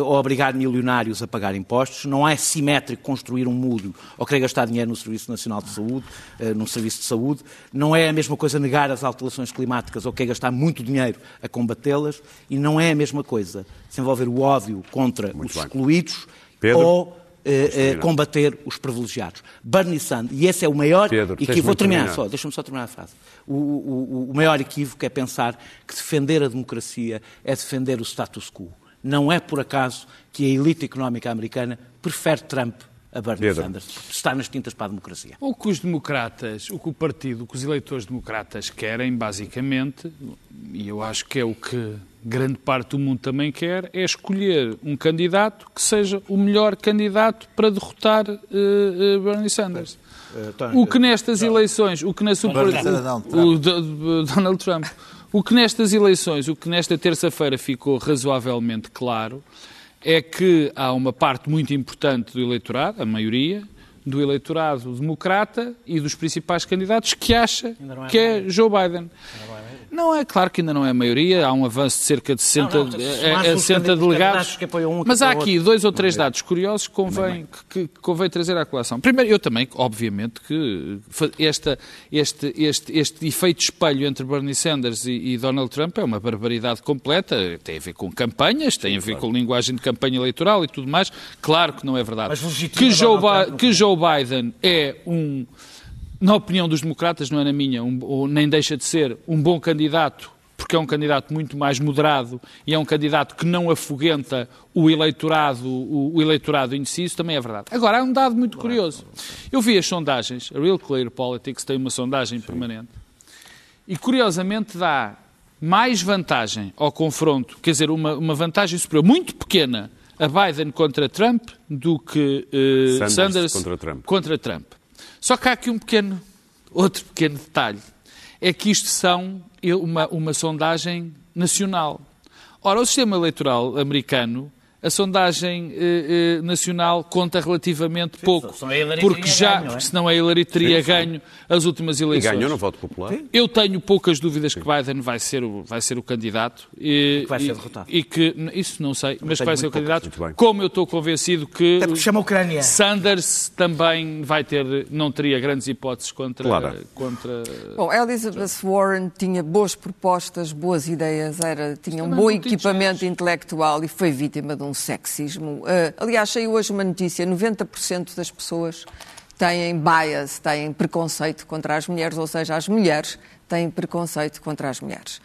J: ou obrigar milionários a pagar impostos. Não é simétrico construir um muro ou querer gastar dinheiro no Serviço Nacional de Saúde, eh, num serviço de saúde. Não é a mesma coisa negar as alterações climáticas ou querer gastar muito dinheiro a combatê-las. E não é a mesma coisa desenvolver o ódio contra
A: Muito
J: os
A: bem.
J: excluídos
A: Pedro,
J: ou eh, eh, combater os privilegiados. Bernie Sanders, e esse é o maior
A: Pedro,
J: equívoco. Vou terminar
A: terminar.
J: só, deixa-me só terminar a frase. O- o- o maior equívoco é pensar que defender a democracia é defender o status quo. Não é por acaso que a elite económica americana prefere Trump a Bernie
A: Pedro.
J: Sanders, porque está nas tintas para a democracia.
C: O que os democratas, o que o partido, o que os eleitores democratas querem, basicamente, e eu acho que é o que grande parte do mundo também quer, é escolher um candidato que seja o melhor candidato para derrotar eh, eh, Bernie Sanders. O que nestas eleições, o que na super, Donald Trump, o que nestas eleições, o que nesta terça-feira ficou razoavelmente claro, é que há uma parte muito importante do eleitorado, a maioria, do eleitorado democrata e dos principais candidatos que acha
J: é
C: que é Joe Biden. Não é claro que ainda não é a maioria, há um avanço de cerca de 60,
J: Não, não,
C: eh,
J: são mais
C: eh,
J: os
C: 60
J: candidatos
C: delegados.
J: que apoiam um
C: Mas há aqui dois ou três dados curiosos que convém, que, que convém trazer à colação. Primeiro, eu também, obviamente, que esta, este, este, este efeito espelho entre Bernie Sanders e, e Donald Trump é uma barbaridade completa. Tem a ver com campanhas, tem a ver com linguagem de campanha eleitoral e tudo mais. Claro que não é verdade.
J: Mas
C: Que Joe,
J: Trump.
C: que Joe Biden é um, na opinião dos democratas, não é na minha, um- ou nem deixa de ser um bom candidato, porque é um candidato muito mais moderado e é um candidato que não afugenta o eleitorado, o, o eleitorado indeciso, também é verdade. Agora, há um dado muito curioso. Eu vi as sondagens, a Real Clear Politics tem uma sondagem permanente, e curiosamente dá mais vantagem ao confronto, quer dizer, uma, uma vantagem superior, muito pequena, a Biden contra Trump do que eh,
A: Sanders
C: Sanders,
A: contra Trump.
C: contra Trump. Só que há aqui um pequeno, outro pequeno detalhe. É que isto são uma, uma sondagem nacional. Ora, o sistema eleitoral americano, a sondagem eh, eh, nacional conta relativamente pouco.
J: senão a Hillary
C: porque já,
J: ganho, é?
C: porque senão a Hillary teria ganho as últimas
A: E
C: eleições.
A: ganhou no voto popular?
C: Eu tenho poucas dúvidas que Biden vai ser o, vai ser o candidato. E,
J: que vai ser
C: e-
J: derrotado.
C: E que, isso não sei, mas que vai ser o candidato. Como eu estou convencido que. Sanders também vai ter, não teria grandes hipóteses contra.
A: Clara.
C: contra
D: Bom, Elizabeth Warren tinha boas propostas, boas ideias, era, tinha um
C: Também
D: bom equipamento intelectual e foi vítima de um sexismo. Uh, aliás, saiu hoje uma notícia: 90% das pessoas têm bias, têm preconceito contra as mulheres, ou seja, as mulheres têm preconceito contra as mulheres.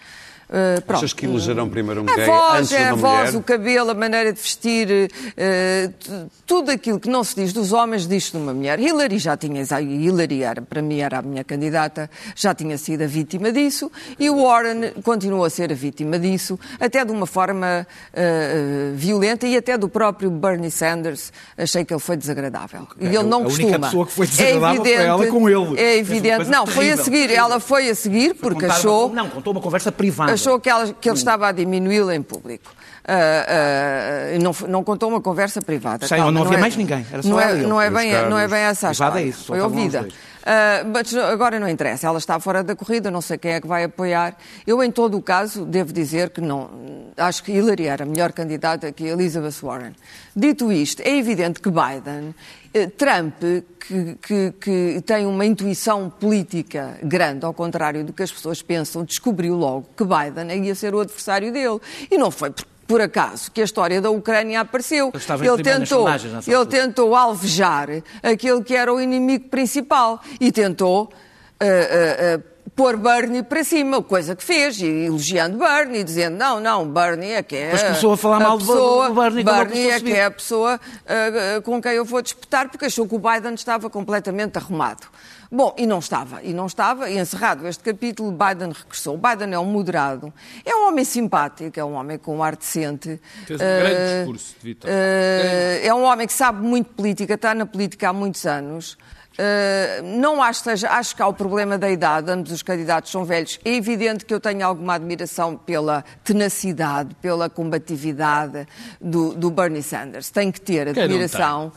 D: Uh, pronto.
A: Achas que elegerão primeiro um
D: A
A: gay
D: voz,
A: antes de
D: é a
A: uma
D: voz,
A: mulher?
D: o cabelo, a maneira de vestir, uh, tudo aquilo que não se diz dos homens, diz-se de uma mulher. Hillary já tinha, Hillary era, para mim era a minha candidata, já tinha sido a vítima disso, e o Warren continua a ser a vítima disso, até de uma forma uh, violenta, e até do próprio Bernie Sanders, achei que ele foi desagradável. E ele não
J: a única
D: costuma.
J: pessoa que foi desagradável foi ela com ele.
D: É evidente. Não, foi a
J: terrível,
D: seguir,
J: terrível.
D: ela foi a seguir, porque achou
J: uma- não, contou uma conversa privada.
D: Achou que, ela- que ele estava a diminuí-la em público. Ah, e não, não contou uma conversa privada.
J: Sim,
D: Calma,
J: não havia
D: é-
J: mais ninguém, era só
D: não é, não é bem, não é bem essa a
J: Privada é
D: história.
J: isso, só
D: Foi ouvida. Ah, mas agora não interessa, ela está fora da corrida, não sei quem é que vai apoiar. Eu, em todo o caso, devo dizer que não. Acho que Hillary era a melhor candidata que Elizabeth Warren. Dito isto, é evidente que Biden, Trump, que, que- que tem uma intuição política grande, ao contrário do que as pessoas pensam, descobriu logo que Biden ia ser o adversário dele. E não foi por, por acaso que a história da Ucrânia apareceu.
J: Ele
D: tentou, ele tentou alvejar aquele que era o inimigo principal e tentou ah, ah, ah, pôr Bernie para cima, coisa que fez, e elogiando Bernie, dizendo não, não, Bernie é que é
J: Depois começou a falar mal
D: pessoa,
J: do Bernie
D: Bernie é que é a pessoa ah, com quem eu vou disputar, porque achou que o Biden estava completamente arrumado. Bom, e não estava, e não estava, e encerrado este capítulo, Biden regressou. Biden é um moderado, é um homem simpático, é um homem com um ar decente.
C: Tens um grande
D: Ah,
C: discurso, Vitor.
D: Uh, é um homem que sabe muito política, está na política há muitos anos. Uh, não acho, que seja, acho que há o problema da idade, ambos os candidatos são velhos. É evidente que eu tenho alguma admiração pela tenacidade, pela combatividade do, do Bernie Sanders. Tenho que ter admiração,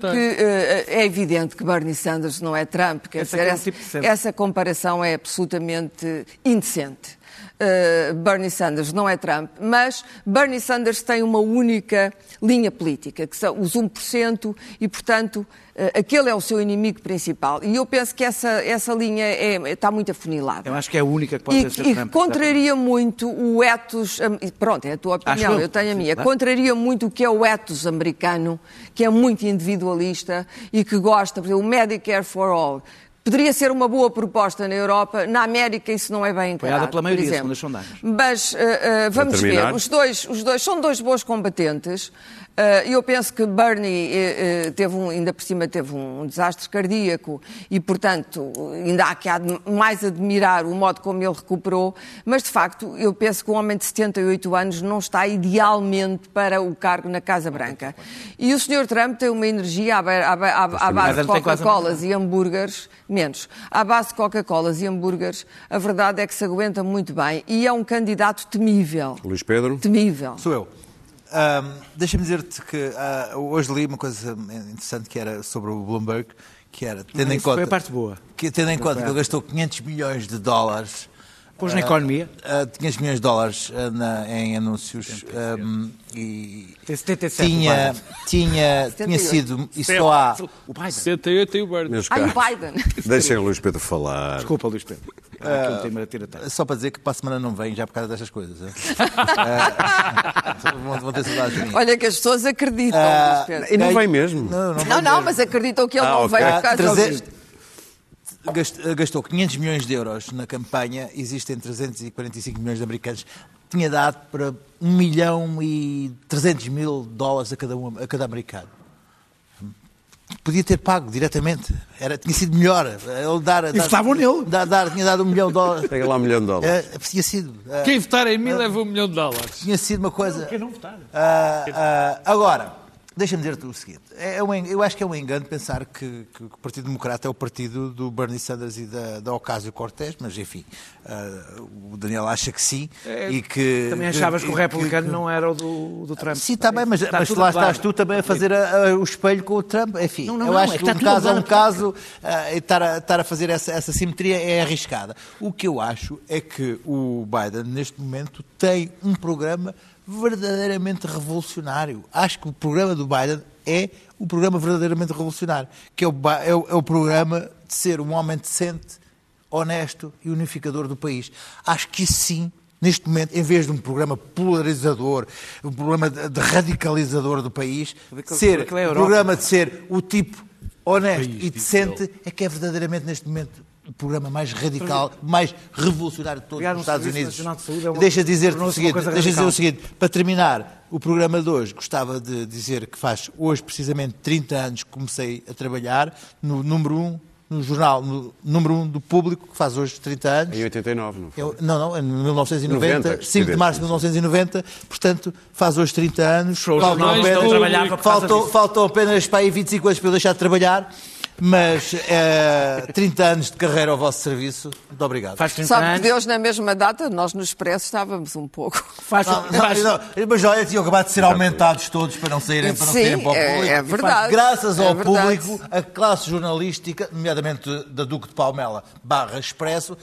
D: porque uh, é evidente que Bernie Sanders não é Trump. Quer
J: Esse
D: dizer,
J: é
D: essa,
J: tipo
D: essa comparação é absolutamente indecente. Uh, Bernie Sanders não é Trump, mas Bernie Sanders tem uma única linha política, que são os 1%, e, portanto, uh, aquele é o seu inimigo principal. E eu penso que essa, essa linha é- está muito afunilada.
J: Eu acho que é a única que pode
D: E,
J: ser
D: e
J: Trump.
D: contraria muito o ethos. am- Pronto, é a tua opinião,
J: Acho eu.
D: tenho a minha.
J: Claro.
D: Contraria muito o que é o ethos americano, que é muito individualista e que gosta, por exemplo, o Medicare for All. Poderia ser uma boa proposta na Europa, na América isso não é bem encarado.
J: Apoiada pela maioria, segundo as sondagens.
D: Mas eh, eh, vamos ver, os dois, os dois são dois bons combatentes. Eh, eu penso que Bernie eh, eh, teve um, ainda por cima teve um desastre cardíaco e, portanto, ainda há que mais admirar o modo como ele recuperou, mas de facto eu penso que um homem de 78 anos não está idealmente para o cargo na Casa Branca. E o Sr. Trump tem uma energia à, à à- à base de Coca-Colas e hambúrgueres, menos, à base de Coca-Colas e hambúrgueres, a verdade é que se aguenta muito bem e é um candidato temível.
A: Luís Pedro?
D: Temível.
B: Sou eu. Ahm, Deixa-me dizer-te que ah, hoje li uma coisa interessante que era sobre o Bloomberg, que era, tendo em
J: isso foi
B: conta,
J: a parte boa.
B: Que, tendo em conta que ele gastou 500 milhões de dólares
J: Pôs na economia.
B: ah, 500 milhões de dólares ah, na- em anúncios ahm, e
J: Tem 77.
B: tinha,
J: o Biden.
B: tinha, tinha sido, e só há,
J: O Biden.
C: 68 e o Bernie.
A: Meus
D: Ai, o Biden.
A: deixem o Luís Pedro falar.
J: Desculpa, Luís Pedro. Tira
B: só para dizer que para a semana não vem já por causa destas coisas. é? Vão, vão ter saudades de mim.
D: Olha que as pessoas acreditam. Luís Pedro.
A: E não vem mesmo.
B: Não, não,
D: Não, não, mas acreditam que ele
A: Ah,
D: não
A: ok.
D: veio por causa
B: 300
D: disso.
B: gast- gastou 500 milhões de euros na campanha, existem 345 milhões de americanos, tinha dado para 1 milhão e 300 mil dólares a cada, um, a cada americano. Podia ter pago diretamente, Era, tinha sido melhor. Ele dar, dar,
J: votavam nele.
B: dar, dar- tinha dado um milhão de dólares.
A: Pega lá um milhão de dólares.
B: É, tinha sido. é,
C: Quem votar em mim leva um milhão de dólares.
B: tinha sido uma coisa.
J: Quem não votar?
B: Ah, agora, deixa-me dizer-te o seguinte: é um en- eu acho que é um engano pensar que, que o Partido Democrata é o partido do Bernie Sanders e da, da Ocasio-Cortez, mas enfim, ah, o Daniel acha que sim. e que,
J: Também achavas que o republicano não era o do, do Trump.
B: Sim, está bem, mas,
J: Está
B: mas lá
J: claro.
B: estás tu também a fazer a- a- o espelho com o Trump. Enfim,
J: Não, não,
B: eu
J: não,
B: acho
J: é
B: que
J: que
B: um
J: tudo
B: caso a um caso e estar, a, estar a fazer essa, essa simetria é arriscada. O que eu acho é que o Biden, neste momento, tem um programa verdadeiramente revolucionário. Acho que o programa do Biden é o programa verdadeiramente revolucionário, que é o, é o, é o programa de ser um homem decente, honesto e unificador do país. Acho que isso sim neste momento, em vez de um programa polarizador, um programa de, de radicalizador do país,
J: Aquilo-
B: ser
J: é
B: programa de ser o tipo honesto e decente, é que é verdadeiramente, neste momento, o programa mais radical, mais revolucionário de todos
J: Criar
B: os
J: um
B: Estados Unidos.
J: De Saúde é uma-
B: Deixa dizer o seguinte, deixa dizer o seguinte, para terminar o programa de hoje, gostava de dizer que faz hoje precisamente 30 anos que comecei a trabalhar no número 1, no jornal no número 1 do público, que faz hoje 30 anos.
A: Em 89, não foi?
B: Eu- não, não, em 1990,
A: 90,
B: 5 de março de 1990, portanto, faz hoje 30 anos. Faltam apenas, faltam, faltam apenas para aí 25 anos para eu deixar de trabalhar, mas eh, 30 anos de carreira ao vosso serviço. Muito obrigado.
J: Faz 30
D: Sabe que
J: anos.
D: Deus, na mesma data, nós no Expresso estávamos um pouco.
J: Faz,
B: Não,
J: faz-
B: não, mas olha, tinham acabado de ser aumentados todos para não saírem, para não
D: Sim,
B: saírem para o
D: é-
B: público.
D: é verdade,
B: Graças
D: é
B: ao
D: verdade.
B: público, a classe jornalística, nomeadamente da Duque de Palmela barra Expresso,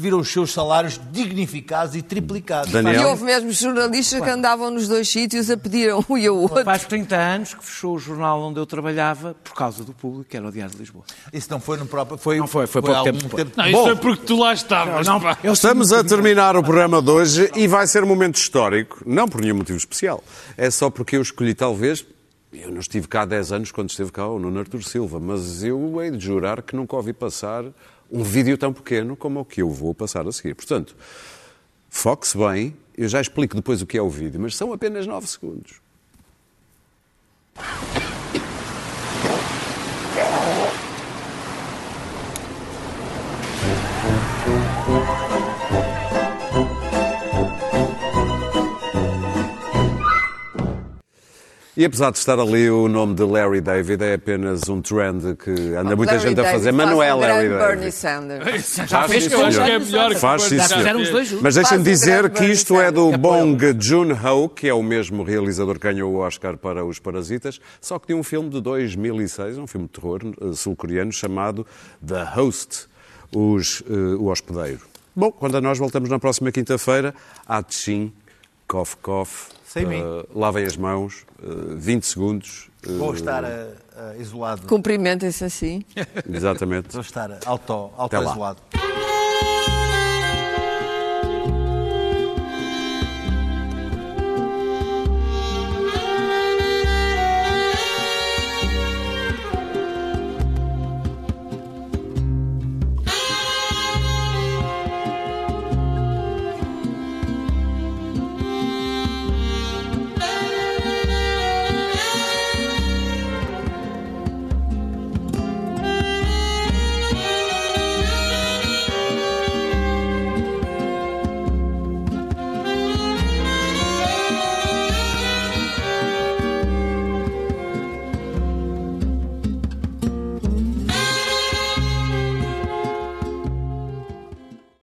B: viram os seus salários dignificados e triplicados.
A: Daniel?
D: E houve mesmo jornalistas que andavam nos dois sítios a pedir um e o outro.
J: faz 30 anos que fechou o jornal onde eu trabalhava por causa do público, que era o Diário de Lisboa.
B: Isso não foi no próprio. Foi,
J: Não foi, foi pouco
B: algum
J: tempo depois.
C: Não, isso
A: Bom.
C: foi porque tu lá estavas.
J: Não, eu
A: Estamos a terminar o programa de hoje e vai ser um momento histórico, não por nenhum motivo especial. É só porque eu escolhi, talvez. Eu não estive cá há 10 anos quando esteve cá o Nuno Artur Silva, mas eu hei de jurar que nunca ouvi passar um vídeo tão pequeno como o que eu vou passar a seguir. Portanto, foque-se bem, eu já explico depois o que é o vídeo, mas são apenas 9 segundos. E apesar de estar ali o nome de Larry David, é apenas um trend que anda muita
D: Larry
A: gente a
D: David
A: fazer, mas
D: faz
A: não é
D: um
A: Larry David.
D: Bernie Sanders.
J: Já fez
A: sim,
C: Eu acho que é melhor que
A: Faz, sim,
C: Já
A: senhor.
J: fizeram os dois juntos.
A: Mas deixem-me dizer que isto é do Bong Joon-ho, que é o mesmo realizador que ganhou o Oscar para Os Parasitas, só que de um filme de 2006, um filme de terror eh, sul-coreano chamado The Host, os, eh, o hospedeiro. Bom, quando a nós voltamos na próxima quinta-feira, há Tchin, cof, cof,
B: Sem mim.
A: eh, lavem as mãos, eh, 20 segundos. eh,
B: Vou estar isolado.
D: Cumprimentem-se assim.
A: Exatamente.
B: Vou estar auto- auto-isolado.